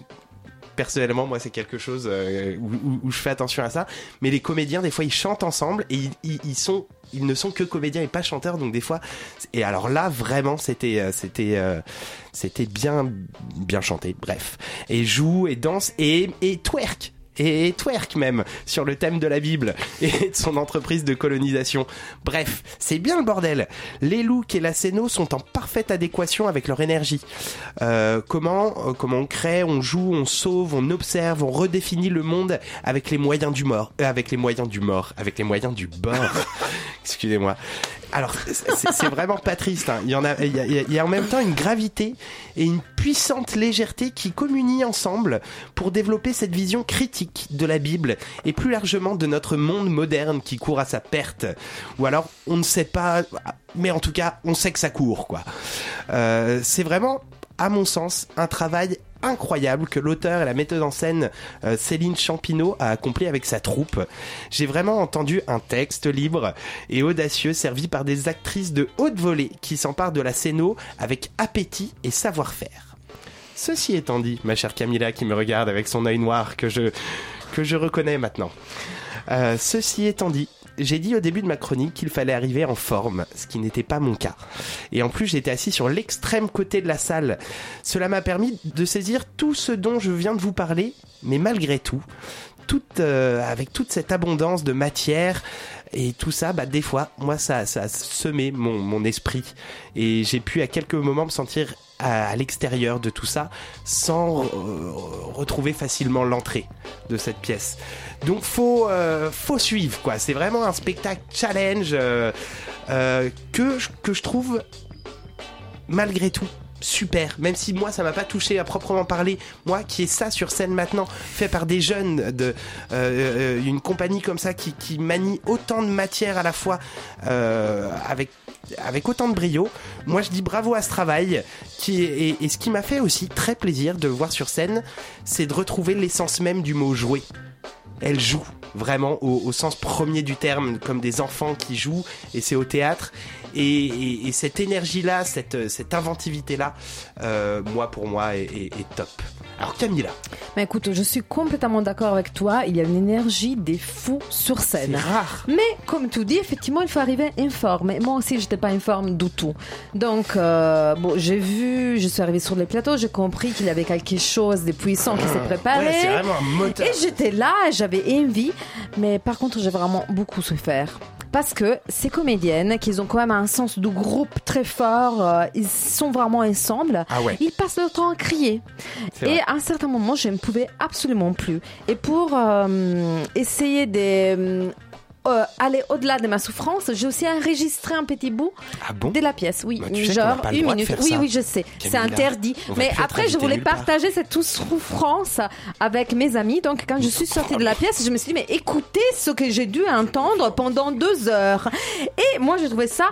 personnellement, moi, c'est quelque chose euh, où, je fais attention à ça. Mais les comédiens, des fois, ils chantent ensemble et ils- ils sont, ils ne sont que comédiens et pas chanteurs. Donc des fois, et alors là, vraiment, c'était, euh, c'était, euh, c'était bien, bien chanté. Bref, et joue et danse et et twerk. Et twerk même sur le thème de la Bible et de son entreprise de colonisation. Bref, c'est bien le bordel. Les looks et la scéno sont en parfaite adéquation avec leur énergie. Euh, comment, euh, comment on crée, on joue, on sauve, on observe, on redéfinit le monde avec les moyens du mort, euh, avec les moyens du mort, avec les moyens du bord. Excusez-moi. Alors, c'est vraiment pas triste. hein. Il y en a, il y a en même temps une gravité et une puissante légèreté qui communient ensemble pour développer cette vision critique de la Bible et plus largement de notre monde moderne qui court à sa perte. Ou alors, on ne sait pas, mais en tout cas, on sait que ça court, quoi. Euh, c'est vraiment, à mon sens, un travail incroyable que l'auteur et la metteuse en scène euh, Céline Champineau a accompli avec sa troupe. J'ai vraiment entendu un texte libre et audacieux servi par des actrices de haute volée qui s'emparent de la scéno avec appétit et savoir-faire. Ceci étant dit, ma chère Camilla qui me regarde avec son œil noir que je, que je reconnais maintenant. Euh, ceci étant dit, j'ai dit au début de ma chronique qu'il fallait arriver en forme, ce qui n'était pas mon cas. Et en plus, j'étais assis sur l'extrême côté de la salle. Cela m'a permis de saisir tout ce dont je viens de vous parler, mais malgré tout, euh, avec toute cette abondance de matière et tout ça, bah, des fois, moi, ça, a semé mon esprit. Et j'ai pu à quelques moments me sentir à, l'extérieur de tout ça sans euh, retrouver facilement l'entrée de cette pièce. Donc faut euh, suivre quoi. C'est vraiment un spectacle challenge euh, que je trouve malgré tout super. Même si moi, ça m'a pas touché à proprement parler. Moi, qui ai ça sur scène maintenant, fait par des jeunes de euh, euh, une compagnie comme ça qui, manie autant de matière à la fois euh, avec autant de brio. Moi, je dis bravo à ce travail. Qui et, et ce qui m'a fait aussi très plaisir de voir sur scène, c'est de retrouver l'essence même du mot jouer. Elle joue vraiment au, au sens premier du terme, comme des enfants qui jouent, et c'est au théâtre. Et, et- et cette énergie-là, cette, cette inventivité-là, euh, moi pour moi, est, est- est top. Alors Camilla, Mais écoute, je suis complètement d'accord avec toi. Il y a une énergie des fous sur scène. c'est rare. Mais comme tu dis, effectivement, il faut arriver en forme. Et moi aussi, j'étais pas en forme du tout. Donc, euh, bon, j'ai vu, je suis arrivée sur les plateaux, j'ai compris qu'il y avait quelque chose de puissant qui s'est préparé. Ouais, c'est vraiment un moteur. Et j'étais là, j'avais envie, mais par contre, j'ai vraiment beaucoup souffert. Parce que ces comédiennes, qui ont quand même un sens du groupe très fort, euh, ils sont vraiment ensemble. Ah ouais. Ils passent leur temps à crier. Et vrai. à un certain moment, je ne pouvais absolument plus. Et pour euh, essayer de euh, aller au-delà de ma souffrance, j'ai aussi enregistré un petit bout Ah bon de la pièce. Oui, Bah, tu sais qu'on genre une minute. oui, ça. oui, je sais. C'est interdit. Mais après, je voulais part. partager cette souffrance avec mes amis. Donc, quand je suis sortie de la pièce, je me suis dit, mais écoutez ce que j'ai dû entendre pendant deux heures. Et moi, je trouvais ça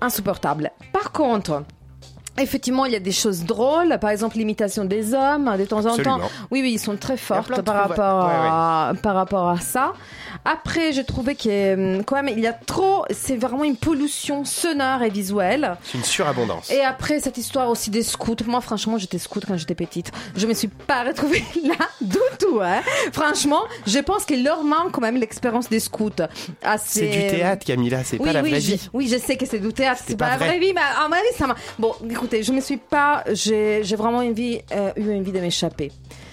insupportable. Par contre, Effectivement, il y a des choses drôles, par exemple l'imitation des hommes, de temps en Absolument. temps. Oui, oui, ils sont très fortes par trouvailles. rapport, Ouais, à, par rapport à ça. Après, je trouvais que hum, quand même, il y a trop, c'est vraiment une pollution sonore et visuelle. C'est une surabondance. Et après, cette histoire aussi des scouts. Moi, franchement, j'étais scout quand j'étais petite. Je me suis pas retrouvée là du tout. Hein. Franchement, je pense qu'il leur manque quand même l'expérience des scouts. Assez... C'est du théâtre, Camilla, c'est Oui, pas la oui, vraie vie. oui, je sais que c'est du théâtre, c'est pas pas, la vrai. vraie vie, mais à mon avis, ça m'a. Bon, écoutez, je me suis pas. J'ai vraiment envie, euh, eu envie de m'échapper.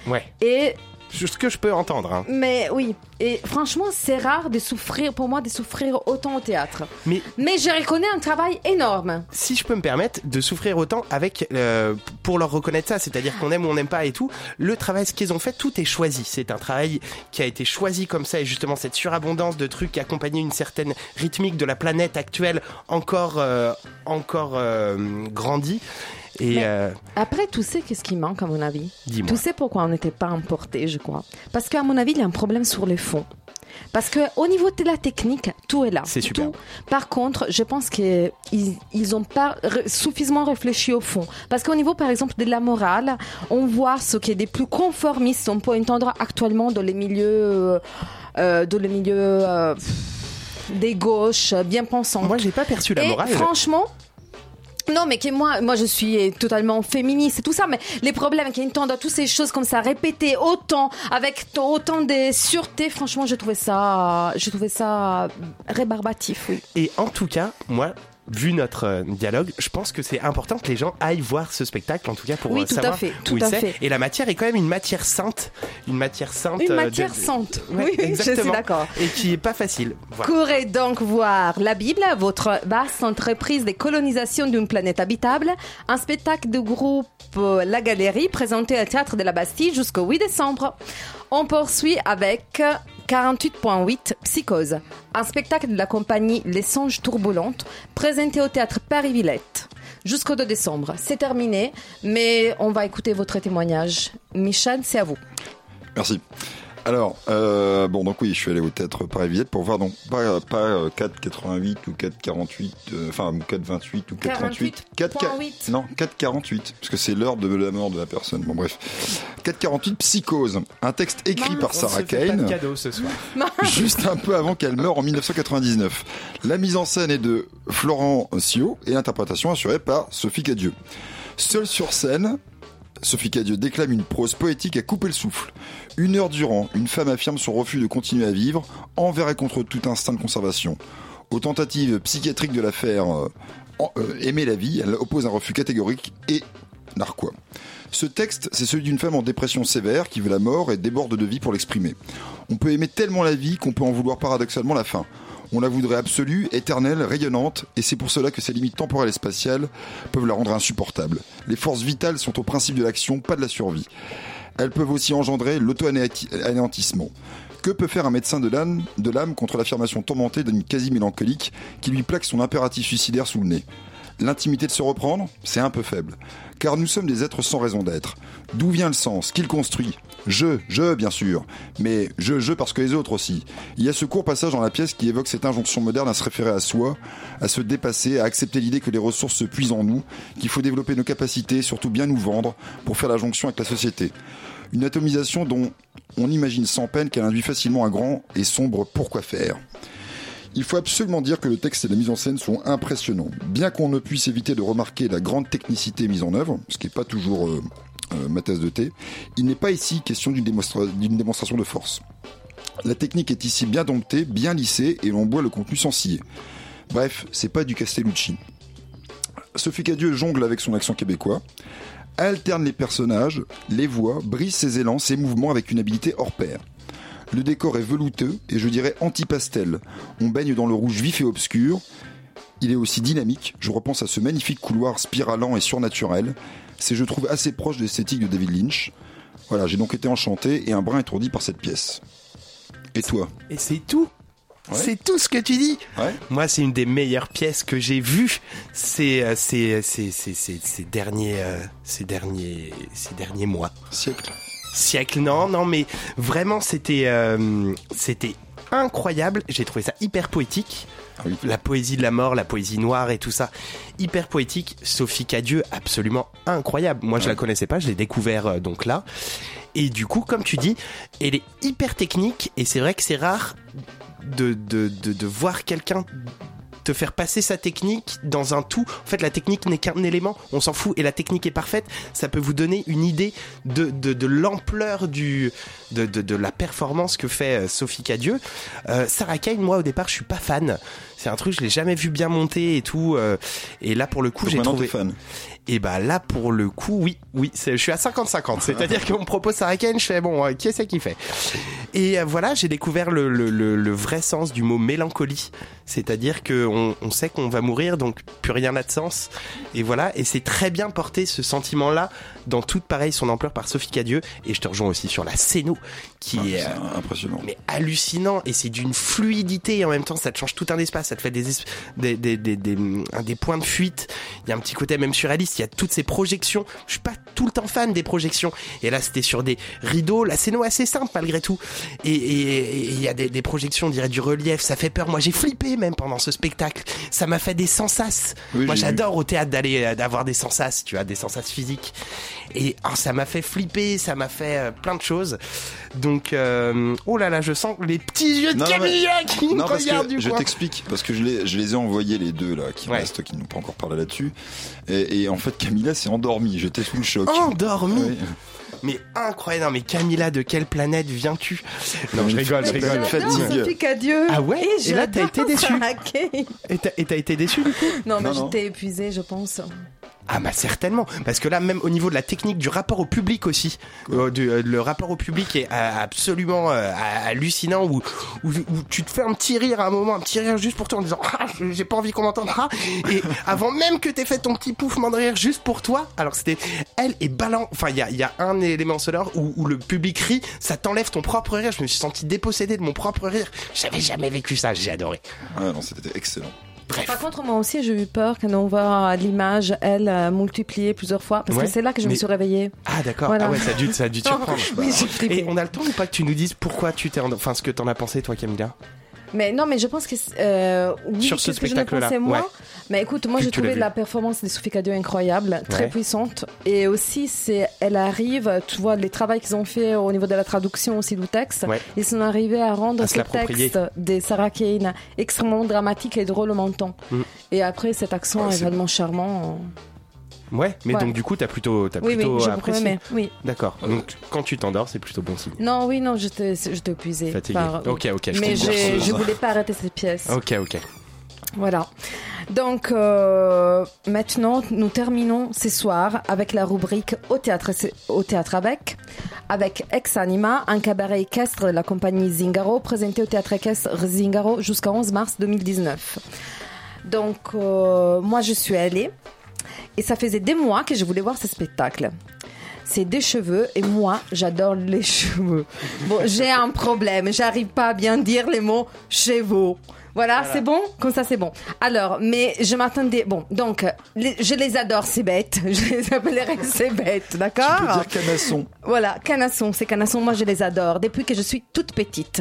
Ouais. Et Ce que je peux entendre. hein. mais oui, et franchement, c'est rare de souffrir, pour moi, de souffrir autant au théâtre. Mais Mais je reconnais un travail énorme. si je peux me permettre de souffrir autant avec euh, pour leur reconnaître ça, c'est-à-dire qu'on aime ou on n'aime pas et tout, le travail ce qu'ils ont fait, tout est choisi. C'est un travail qui a été choisi comme ça et justement cette surabondance de trucs qui accompagnent une certaine rythmique de la planète actuelle encore euh, encore euh, grandie. Et euh, Après, tu sais qu'est-ce qui manque, à mon avis? Dis-moi. Tu sais pourquoi on n'était pas emporté, je crois Parce qu'à mon avis, il y a un problème sur les fonds. Parce que au niveau de la technique, tout est là. C'est super. Tout. Par contre, je pense qu'ils ils ont pas suffisamment réfléchi au fond. Parce qu'au niveau, par exemple, de la morale, on voit ce qui est des plus conformistes. On peut entendre actuellement dans les milieux, euh, euh, dans les milieux euh, des gauches, bien pensants. Moi, j'ai pas perçu la Et morale. franchement, non, mais que moi, moi, je suis totalement féministe et tout ça, mais les problèmes qui entendent toutes ces choses comme ça répétées autant, avec autant de sûreté, franchement, je trouvais ça, je trouvais ça rébarbatif. Et en tout cas, moi, vu notre euh, dialogue, je pense que c'est important que les gens aillent voir ce spectacle, en tout cas pour Oui, euh, tout à savoir fait, où tout il à c'est. fait. Et la matière est quand même une matière sainte, une matière sainte. Une euh, matière de- sainte. Ouais, oui, oui, je suis exactement. d'accord. Et qui est pas facile. Voilà. Courez donc voir La Bible, votre vaste entreprise de colonisation d'une planète habitable, un spectacle du groupe La Galerie présenté au Théâtre de la Bastille jusqu'au 8 décembre. On poursuit avec 48.8 Psychose, un spectacle de la compagnie Les Songes Tourboulentes présenté au Théâtre Paris-Villette. Jusqu'au 2 décembre. C'est terminé, mais on va écouter votre témoignage. Michel, c'est à vous. Merci. Alors, euh, bon, donc oui, je suis allé au théâtre Paris-Villette pour voir, donc, pas, pas euh, 4,88 ou 4,48, euh, enfin, ou 4,28 ou 4,38. 48.8. Non, 4,48, parce que c'est l'heure de la mort de la personne. Bon, bref. 4,48, Psychose, un texte écrit par Sarah Kane cadeau ce soir. juste un peu avant qu'elle meure en 1999. La mise en scène est de Florent Sio et l'interprétation assurée par Sophie Cadieux. Seule sur scène, Sophie Cadieux déclame une prose poétique à couper le souffle. Une heure durant, une femme affirme son refus de continuer à vivre, envers et contre tout instinct de conservation. Aux tentatives psychiatriques de l'affaire euh, en- euh, Aimer la vie, elle oppose un refus catégorique et narquois. Ce texte, c'est celui d'une femme en dépression sévère qui veut la mort et déborde de vie pour l'exprimer. On peut aimer tellement la vie qu'on peut en vouloir paradoxalement la fin. On la voudrait absolue, éternelle, rayonnante, et c'est pour cela que ses limites temporelles et spatiales peuvent la rendre insupportable. Les forces vitales sont au principe de l'action, pas de la survie. Elles peuvent aussi engendrer l'auto-anéantissement. Que peut faire un médecin de l'âme, contre l'affirmation tourmentée d'une quasi-mélancolique qui lui plaque son impératif suicidaire sous le nez? L'intimité de se reprendre, c'est un peu faible. Car nous sommes des êtres sans raison d'être. D'où vient le sens Qui le construit? Je, je, bien sûr. Mais je, je parce que les autres aussi. Il y a ce court passage dans la pièce qui évoque cette injonction moderne à se référer à soi, à se dépasser, à accepter l'idée que les ressources se puisent en nous, qu'il faut développer nos capacités, surtout bien nous vendre, pour faire la jonction avec la société. Une atomisation dont on imagine sans peine qu'elle induit facilement un grand et sombre pourquoi faire. Il faut absolument dire que le texte et la mise en scène sont impressionnants. Bien qu'on ne puisse éviter de remarquer la grande technicité mise en œuvre, ce qui n'est pas toujours euh, euh, ma tasse de thé, il n'est pas ici question d'une démonstra- d'une démonstration de force. La technique est ici bien domptée, bien lissée, et l'on boit le contenu sans scier. Bref, c'est pas du Castellucci. Sophie Cadieux jongle avec son accent québécois, alterne les personnages, les voix, brise ses élans, ses mouvements avec une habileté hors pair. Le décor est velouteux et je dirais anti-pastel. On baigne dans le rouge vif et obscur. Il est aussi dynamique. Je repense à ce magnifique couloir spiralant et surnaturel. C'est, je trouve, assez proche de l'esthétique de David Lynch. Voilà, j'ai donc été enchanté et un brin étourdi par cette pièce. Et toi Et c'est tout. Ouais. C'est tout ce que tu dis. Ouais. Moi, c'est une des meilleures pièces que j'ai vues. C'est c'est c'est c'est c'est- ces derniers euh, ces derniers ces derniers mois. Siècle. Siècle. Non, non, mais vraiment, c'était euh, c'était incroyable. J'ai trouvé ça hyper poétique. Oui. La poésie de la mort, la poésie noire et tout ça. Hyper poétique. Sophie Cadieux, absolument incroyable. Moi, je la connaissais pas, je l'ai découvert euh, donc là. Et du coup, comme tu dis, elle est hyper technique et c'est vrai que c'est rare de, de, de, de voir quelqu'un te faire passer sa technique dans un tout. En fait, la technique n'est qu'un élément, on s'en fout, et la technique est parfaite. Ça peut vous donner une idée de, de, de l'ampleur du de, de, de la performance que fait euh, Sophie Cadieux. Euh, Sarah Kane, moi au départ, je suis pas fan. C'est un truc, je l'ai jamais vu bien monter et tout. euh, et là, pour le coup, j'ai trouvé. fan. Et bah là, pour le coup, oui, oui, je suis à 50-50. C'est-à-dire qu'on me propose Sarah Kane, je fais bon, euh, qui c'est qui fait? Et voilà, j'ai découvert le, le, le, le vrai sens du mot mélancolie. C'est-à-dire que on, on sait qu'on va mourir, donc plus rien n'a de sens. Et voilà, et c'est très bien porté ce sentiment-là dans toute pareil son ampleur par Sophie Cadieux. Et je te rejoins aussi sur la scéno, qui Ah, est euh, impressionnant. mais hallucinant. Et c'est d'une fluidité et en même temps ça te change tout un espace. Ça te fait des es- des, des, des, des, points de fuite. Il y a un petit côté même surréaliste. Il y a toutes ces projections. Je suis pas tout le temps fan des projections. Et là c'était sur des rideaux. La scéno assez simple malgré tout. Et et- et il y a des, des projections on dirait du relief. Ça fait peur. Moi j'ai flippé même pendant ce spectacle ça m'a fait des sensas Oui, moi j'adore au théâtre d'aller euh, d'avoir des sensas tu vois des sensas physiques et ah, ça m'a fait flipper ça m'a fait euh, plein de choses donc euh, oh là là je sens les petits yeux de Non, non, mais- Camilla qui me Non, regardent du je t'explique, parce que je les, je les ai envoyés les deux là, qui Ouais. restent, qui n'ont pas encore parlé là-dessus. Et, et en fait, Camilla s'est endormie. J'étais sous le choc. endormi Oui. Mais incroyable non, mais Camilla de quelle planète viens-tu? Non je rigole je rigole. fatigue. Cadieux. Ah ouais? Et là, t'as été déçu et t'as et été déçu du coup? Non, mais j'étais épuisée, je pense. Ah bah certainement, parce que là même au niveau de la technique du rapport au public aussi, euh, du- euh, le rapport au public est euh, absolument euh, hallucinant où, où, où tu te fais un petit rire à un moment, un petit rire juste pour toi en disant ah, j'ai pas envie qu'on m'entende. Ah! Et avant même que t'aies fait ton petit pouffement de rire juste pour toi, alors c'était elle et ballant, enfin il y a, il y a un élément sonore où, où le public rit, ça t'enlève ton propre rire, je me suis senti dépossédé de mon propre rire, j'avais jamais vécu ça, j'ai adoré. Ah non, c'était excellent. Bref. Par contre, moi aussi, j'ai eu peur quand on voit l'image, elle, euh, multipliée plusieurs fois, parce Ouais, que c'est là que je mais- me suis réveillée. Ah d'accord, Voilà. ah ouais ça a dû, ça a dû te surprendre. Et on a le temps ou pas que tu nous dises pourquoi tu t'es, enfin ce que t'en as pensé toi Camilla? Mais non, mais je pense que euh, oui, Sur ce spectacle-là, ouais. Mais écoute, moi j'ai trouvé la performance de Sophie Cadieux incroyable, très Ouais. puissante, et aussi c'est, elle arrive, tu vois, les travaux qu'ils ont fait au niveau de la traduction aussi du texte, Ouais. ils sont arrivés à rendre À ce texte de Sarah Kane extrêmement dramatique et drôle même temps. Mm. Et après cet accent est vraiment charmant. Ouais, mais Ouais. donc du coup t'as plutôt, t'as Oui, oui, plutôt beaucoup apprécié. aimé. Oui. D'accord. Donc quand tu t'endors, c'est plutôt bon signe. Non, oui, non, j'étais, j'étais épuisée. Fatigué. par- Ok, ok. je Mais j'ai- je voulais pas arrêter cette pièce. Ok, ok. Voilà. Donc euh, maintenant, nous terminons ce soir avec la rubrique au théâtre, au théâtre avec, avec Ex Anima, un cabaret équestre de la compagnie Zingaro, présenté au théâtre équestre Zingaro jusqu'à 11 mars 2019. Donc euh, moi, je suis allée et ça faisait des mois que je voulais voir ce spectacle. C'est des cheveux et moi, j'adore les cheveux. Bon, j'ai un problème, j'arrive pas à bien dire les mots chevaux. Voilà, c'est bon? Comme ça, c'est bon. Alors, mais je m'attendais... Bon, donc, les- je les adore, ces bêtes. Je les appellerai ces bêtes, d'accord? Tu peux dire canasson. Voilà, canassons, ces canassons, moi je les adore depuis que je suis toute petite.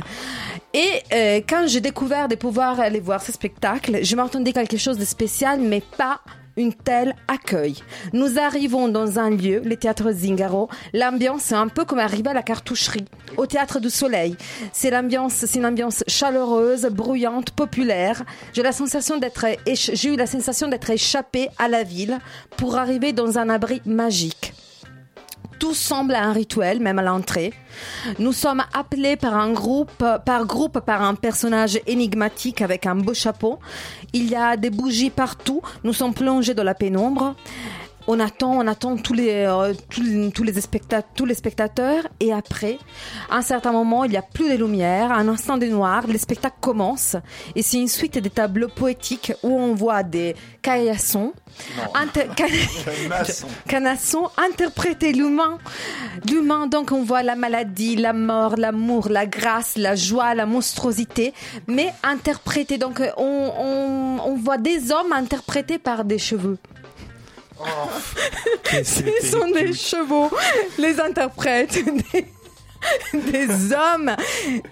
Et euh, quand j'ai découvert de pouvoir aller voir ce spectacle, je m'attendais quelque chose de spécial, mais pas une telle accueil. Nous arrivons dans un lieu, le théâtre Zingaro. L'ambiance est un peu comme arriver à la cartoucherie, au théâtre du Soleil. C'est l'ambiance, c'est une ambiance chaleureuse, bruyante, populaire. J'ai la sensation d'être, j'ai eu la sensation d'être échappée à la ville pour arriver dans un abri magique. Tout semble un rituel, même à l'entrée. Nous sommes appelés par un groupe, par groupe, par un personnage énigmatique avec un beau chapeau. Il y a des bougies partout. Nous sommes plongés dans la pénombre. On attend, on attend tous les, euh, tous, les- tous les spectateurs, tous les spectateurs. Et après, à un certain moment, il n'y a plus de lumière, un instant de noir, le spectacle commence. Et c'est une suite de tableaux poétiques où on voit des caillassons, inter- Canasson interpréter l'humain. L'humain, donc on voit la maladie, la mort, l'amour, la grâce, la joie, la monstruosité, mais interprété. Donc on, on, on voit des hommes interprétés par des cheveux. Ce sont des chevaux, les interprètes. Des... des hommes.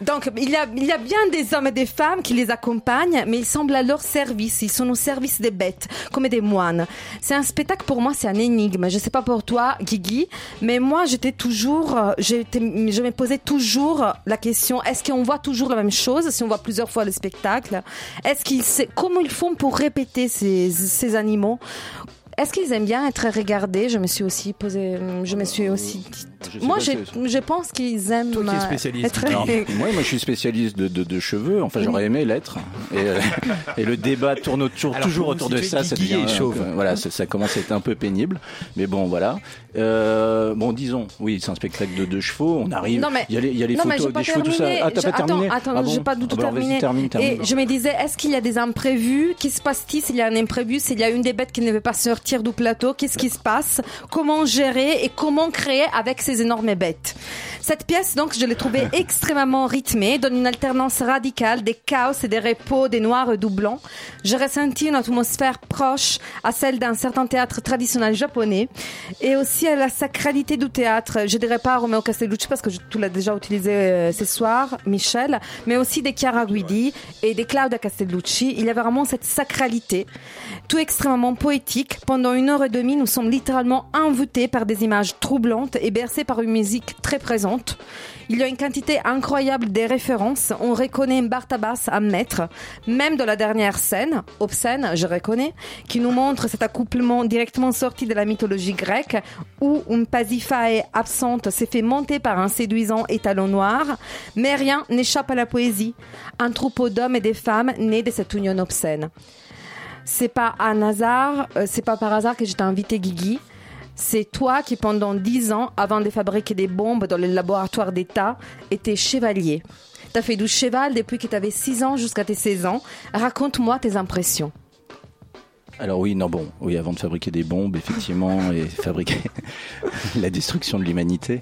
Donc, il y, a, il y a bien des hommes et des femmes qui les accompagnent, mais ils semblent à leur service. Ils sont au service des bêtes, comme des moines. C'est un spectacle, pour moi, c'est un énigme. Je sais pas pour toi, Guigui, mais moi, j'étais toujours, euh, je me posais toujours la question, est-ce qu'on voit toujours la même chose si on voit plusieurs fois le spectacle? Est-ce qu'ils, comment ils font pour répéter ces, ces animaux? Est-ce qu'ils aiment bien être regardés? Je me suis aussi posé, je me suis aussi je sais Moi, c'est- je pense qu'ils aiment. Toi qui es euh, spécialiste. être- Alors, moi, moi, je suis spécialiste de, de, de cheveux. Enfin, j'aurais aimé l'être. Et, euh, et le débat tourne autour, Alors, toujours autour de ça. Ça devient chauve. euh, voilà, ça, ça commence à être un peu pénible. Mais bon, voilà. Euh, bon, disons, oui, c'est un spectacle de, de chevaux. On arrive. Non, mais- il y a les, il y a les non, photos des chevaux, tout ça. terminé. Ah, t'as Je- pas terminé Attends, attends, Ah bon j'ai pas du tout Ah bah, vas-y, terminé. termine, termine. Et je me disais, est-ce qu'il y a des imprévus Qui se passe-t-il s'il y a un imprévu S'il y a une des bêtes qui ne veut pas sortir du plateau, qu'est-ce qui se passe Comment gérer et comment créer avec ces énormes bêtes Cette pièce, donc, je l'ai trouvée extrêmement rythmée, donne une alternance radicale des chaos et des repos, des noirs et du blanc. J'ai ressenti une atmosphère proche à celle d'un certain théâtre traditionnel japonais et aussi à la sacralité du théâtre. Je dirais pas Romeo Castellucci parce que je- tu l'as déjà utilisé euh, ce soir, Michel, mais aussi des Chiara Guidi et des Claudia Castellucci. Il y avait vraiment cette sacralité, tout extrêmement poétique. Pendant une heure et demie, nous sommes littéralement envoûtés par des images troublantes et bercés par une musique très présente. Il y a une quantité incroyable des références. On reconnaît Bartabas à maître, même dans la dernière scène, obscène, je reconnais, qui nous montre cet accouplement directement sorti de la mythologie grecque, où une Pasiphae absente s'est fait monter par un séduisant étalon noir, mais rien n'échappe à la poésie. Un troupeau d'hommes et de femmes nés de cette union obscène. C'est pas un hasard, euh, c'est pas par hasard que je t'ai invité Guigui. C'est toi qui, pendant dix ans, avant de fabriquer des bombes dans les laboratoires d'État, étais chevalier. T'as fait du cheval depuis que t'avais 6 ans jusqu'à tes 16 ans. Raconte-moi tes impressions. Alors oui, non bon, oui, avant de fabriquer des bombes, effectivement, et fabriquer la destruction de l'humanité.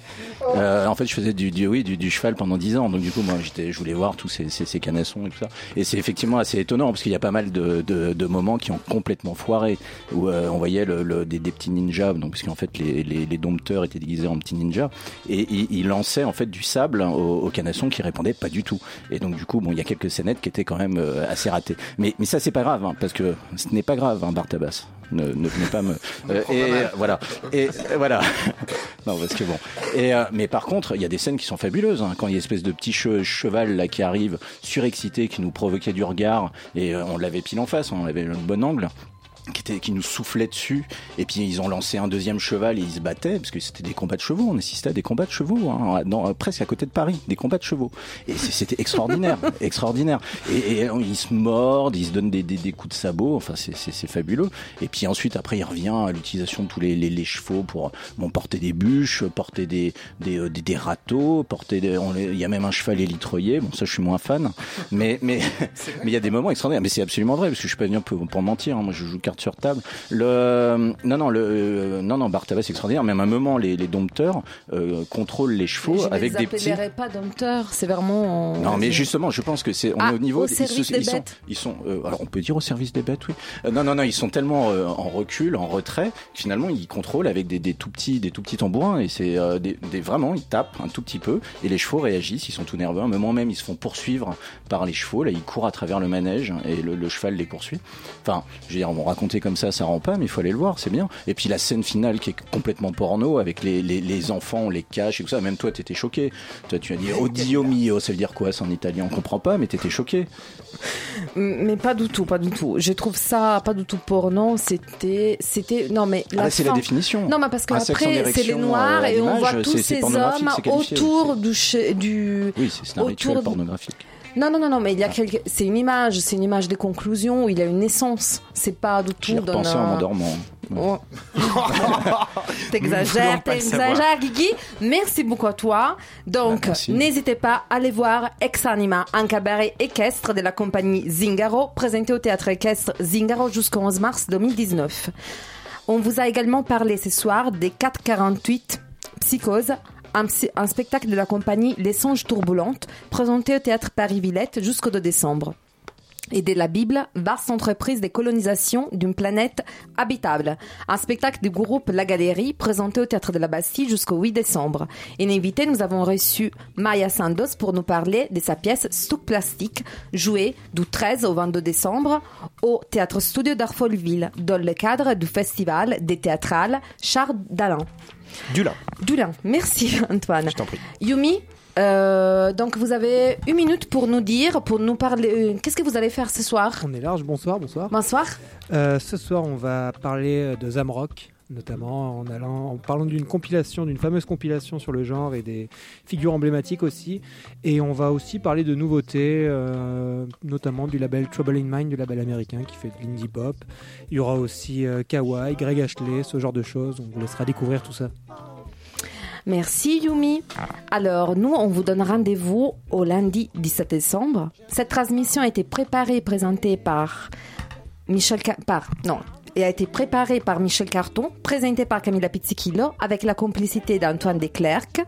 euh, en fait, je faisais du, du oui, du, cheval pendant dix ans. Donc du coup, moi, j'étais, je voulais voir tous ces, ces, et tout ça. Et c'est effectivement assez étonnant parce qu'il y a pas mal de, de, moments qui ont complètement foiré où euh, on voyait des, des petits ninjas. Donc parce qu'en fait, les, les, dompteurs étaient déguisés en petits ninjas et ils, lançaient en fait du sable aux, aux qui répondaient pas du tout. Et donc du coup, bon, il y a quelques scénettes qui étaient quand même euh, assez ratées. Mais mais ça, c'est pas grave hein, parce que ce n'est pas grave, hein, Bartabas. Ne, ne venez pas me. euh, et voilà. Et euh, voilà. non, parce que bon. Et euh, mais par contre, il y a des scènes qui sont fabuleuses. hein, quand il y a espèce de petit che- cheval là qui arrive, surexcité, qui nous provoquait du regard, et euh, on l'avait pile en face, on avait le bon angle. Qui, était, qui nous soufflait dessus. Et puis ils ont lancé un deuxième cheval et ils se battaient parce que c'était des combats de chevaux. On assistait à des combats de chevaux hein, dans, presque à côté de Paris des combats de chevaux. Et c'était extraordinaire extraordinaire. Et, et ils se mordent ils se donnent des, des, des coups de sabot. Enfin c'est- fabuleux. Et puis ensuite après il revient à l'utilisation de tous les, les, les chevaux pour bon, porter des bûches porter des des, euh, des, des râteaux porter des, on les- il y a même un cheval élitroyé bon ça je suis moins fan. Mais mais mais il y a des moments extraordinaires. Mais c'est absolument vrai parce que je suis pas venu pour, pour mentir hein. moi je joue carte sur table. Le, non, non, le, euh, non, non, Bartava, c'est extraordinaire. Même à un moment, les, les dompteurs euh, contrôlent les chevaux Je avec les des petits. pas dompteurs, c'est vraiment. Non, mais justement, je pense que c'est on Ah, est au niveau. au ils, se- des ils sont, bêtes. ils sont. euh, alors, on peut dire au service des bêtes, oui. Euh, non, non, non, ils sont tellement euh, en recul, en retrait. que Finalement, ils contrôlent avec des, des tout petits, des tout petits tambourins et c'est euh, des, des- vraiment, ils tapent un tout petit peu et les chevaux réagissent. Ils sont tout nerveux. À un moment même, ils se font poursuivre par les chevaux. Là, ils courent à travers le manège et le, le cheval les poursuit. Enfin, je veux dire, on raconter comme ça, ça rend pas, mais il faut aller le voir, c'est bien. Et puis la scène finale qui est complètement porno avec les, les, les enfants, on les cache et tout ça. Même toi, t'étais choqué. Toi, tu as dit oh Dio mio, ça veut dire quoi ça en italien? On comprend pas, mais t'étais choqué. Mais pas du tout, pas du tout. Je trouve ça pas du tout porno. C'était, c'était, non mais Ah, là, c'est la fin- définition. Non mais parce que après c'est les noirs euh, et on voit tous c'est- c'est ces hommes c'est autour du, du. Oui, c'est c'est un rituel autour de- pornographique. Non non non non mais il y a quelque... c'est une image, c'est une image de conclusion où il y a une essence. C'est pas du tout dans repensé en un- m'endormant. Oh. T'exagères, t'exagères, Guigui. Merci beaucoup à toi. Donc, Bah, n'hésitez pas à aller voir Ex Anima, un cabaret équestre de la compagnie Zingaro, présenté au théâtre équestre Zingaro jusqu'au 11 mars 2019. On vous a également parlé ce soir des 448 Psychose, un, spectacle de la compagnie Les Songes Tourboulentes, présenté au théâtre Paris-Villette jusqu'au 2 décembre et de la Bible, vaste entreprise de colonisation d'une planète habitable. Un spectacle du groupe La Galerie, présenté au Théâtre de la Bastille jusqu'au 8 décembre. Et invité, nous avons reçu Maya Sandos pour nous parler de sa pièce Stock Plastique, jouée du 13 au 22 décembre au Théâtre Studio d'Arfolville, dans le cadre du festival des théâtrales Charles Dalin. Du lin. Dulin, merci Antoine. Je t'en prie. Yumi, euh, donc vous avez une minute pour nous dire, pour nous parler. euh, Qu'est-ce que vous allez faire ce soir? On est large, bonsoir, bonsoir. Bonsoir. Euh, ce soir, on va parler de Zamrock, notamment en, allant, en parlant d'une compilation, d'une fameuse compilation sur le genre et des figures emblématiques aussi. Et on va aussi parler de nouveautés, euh, notamment du label Trouble in Mind, du label américain qui fait de l'indie pop. Il y aura aussi euh, Kawaii, Greg Ashley, ce genre de choses. On vous laissera découvrir tout ça. Merci Yumi. Alors, nous, on vous donne rendez-vous au lundi 17 décembre. Cette transmission a été préparée et présentée par Michel Ca- par non, et a été préparée par Michel Carton, présentée par Camilla Pizzichillo avec la complicité d'Antoine Desclercq.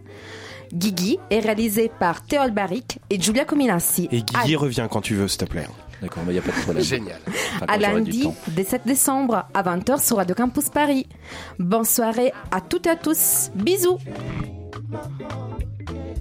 Guigui est réalisée par Théol Barric et Giulia Cominassi. Et Guigui revient quand tu veux, s'il te plaît. D'accord, il n'y a pas de problème. Génial. Enfin, à lundi temps. 17 décembre à 20h sur Radio Campus Paris. Bonne soirée à toutes et à tous. Bisous.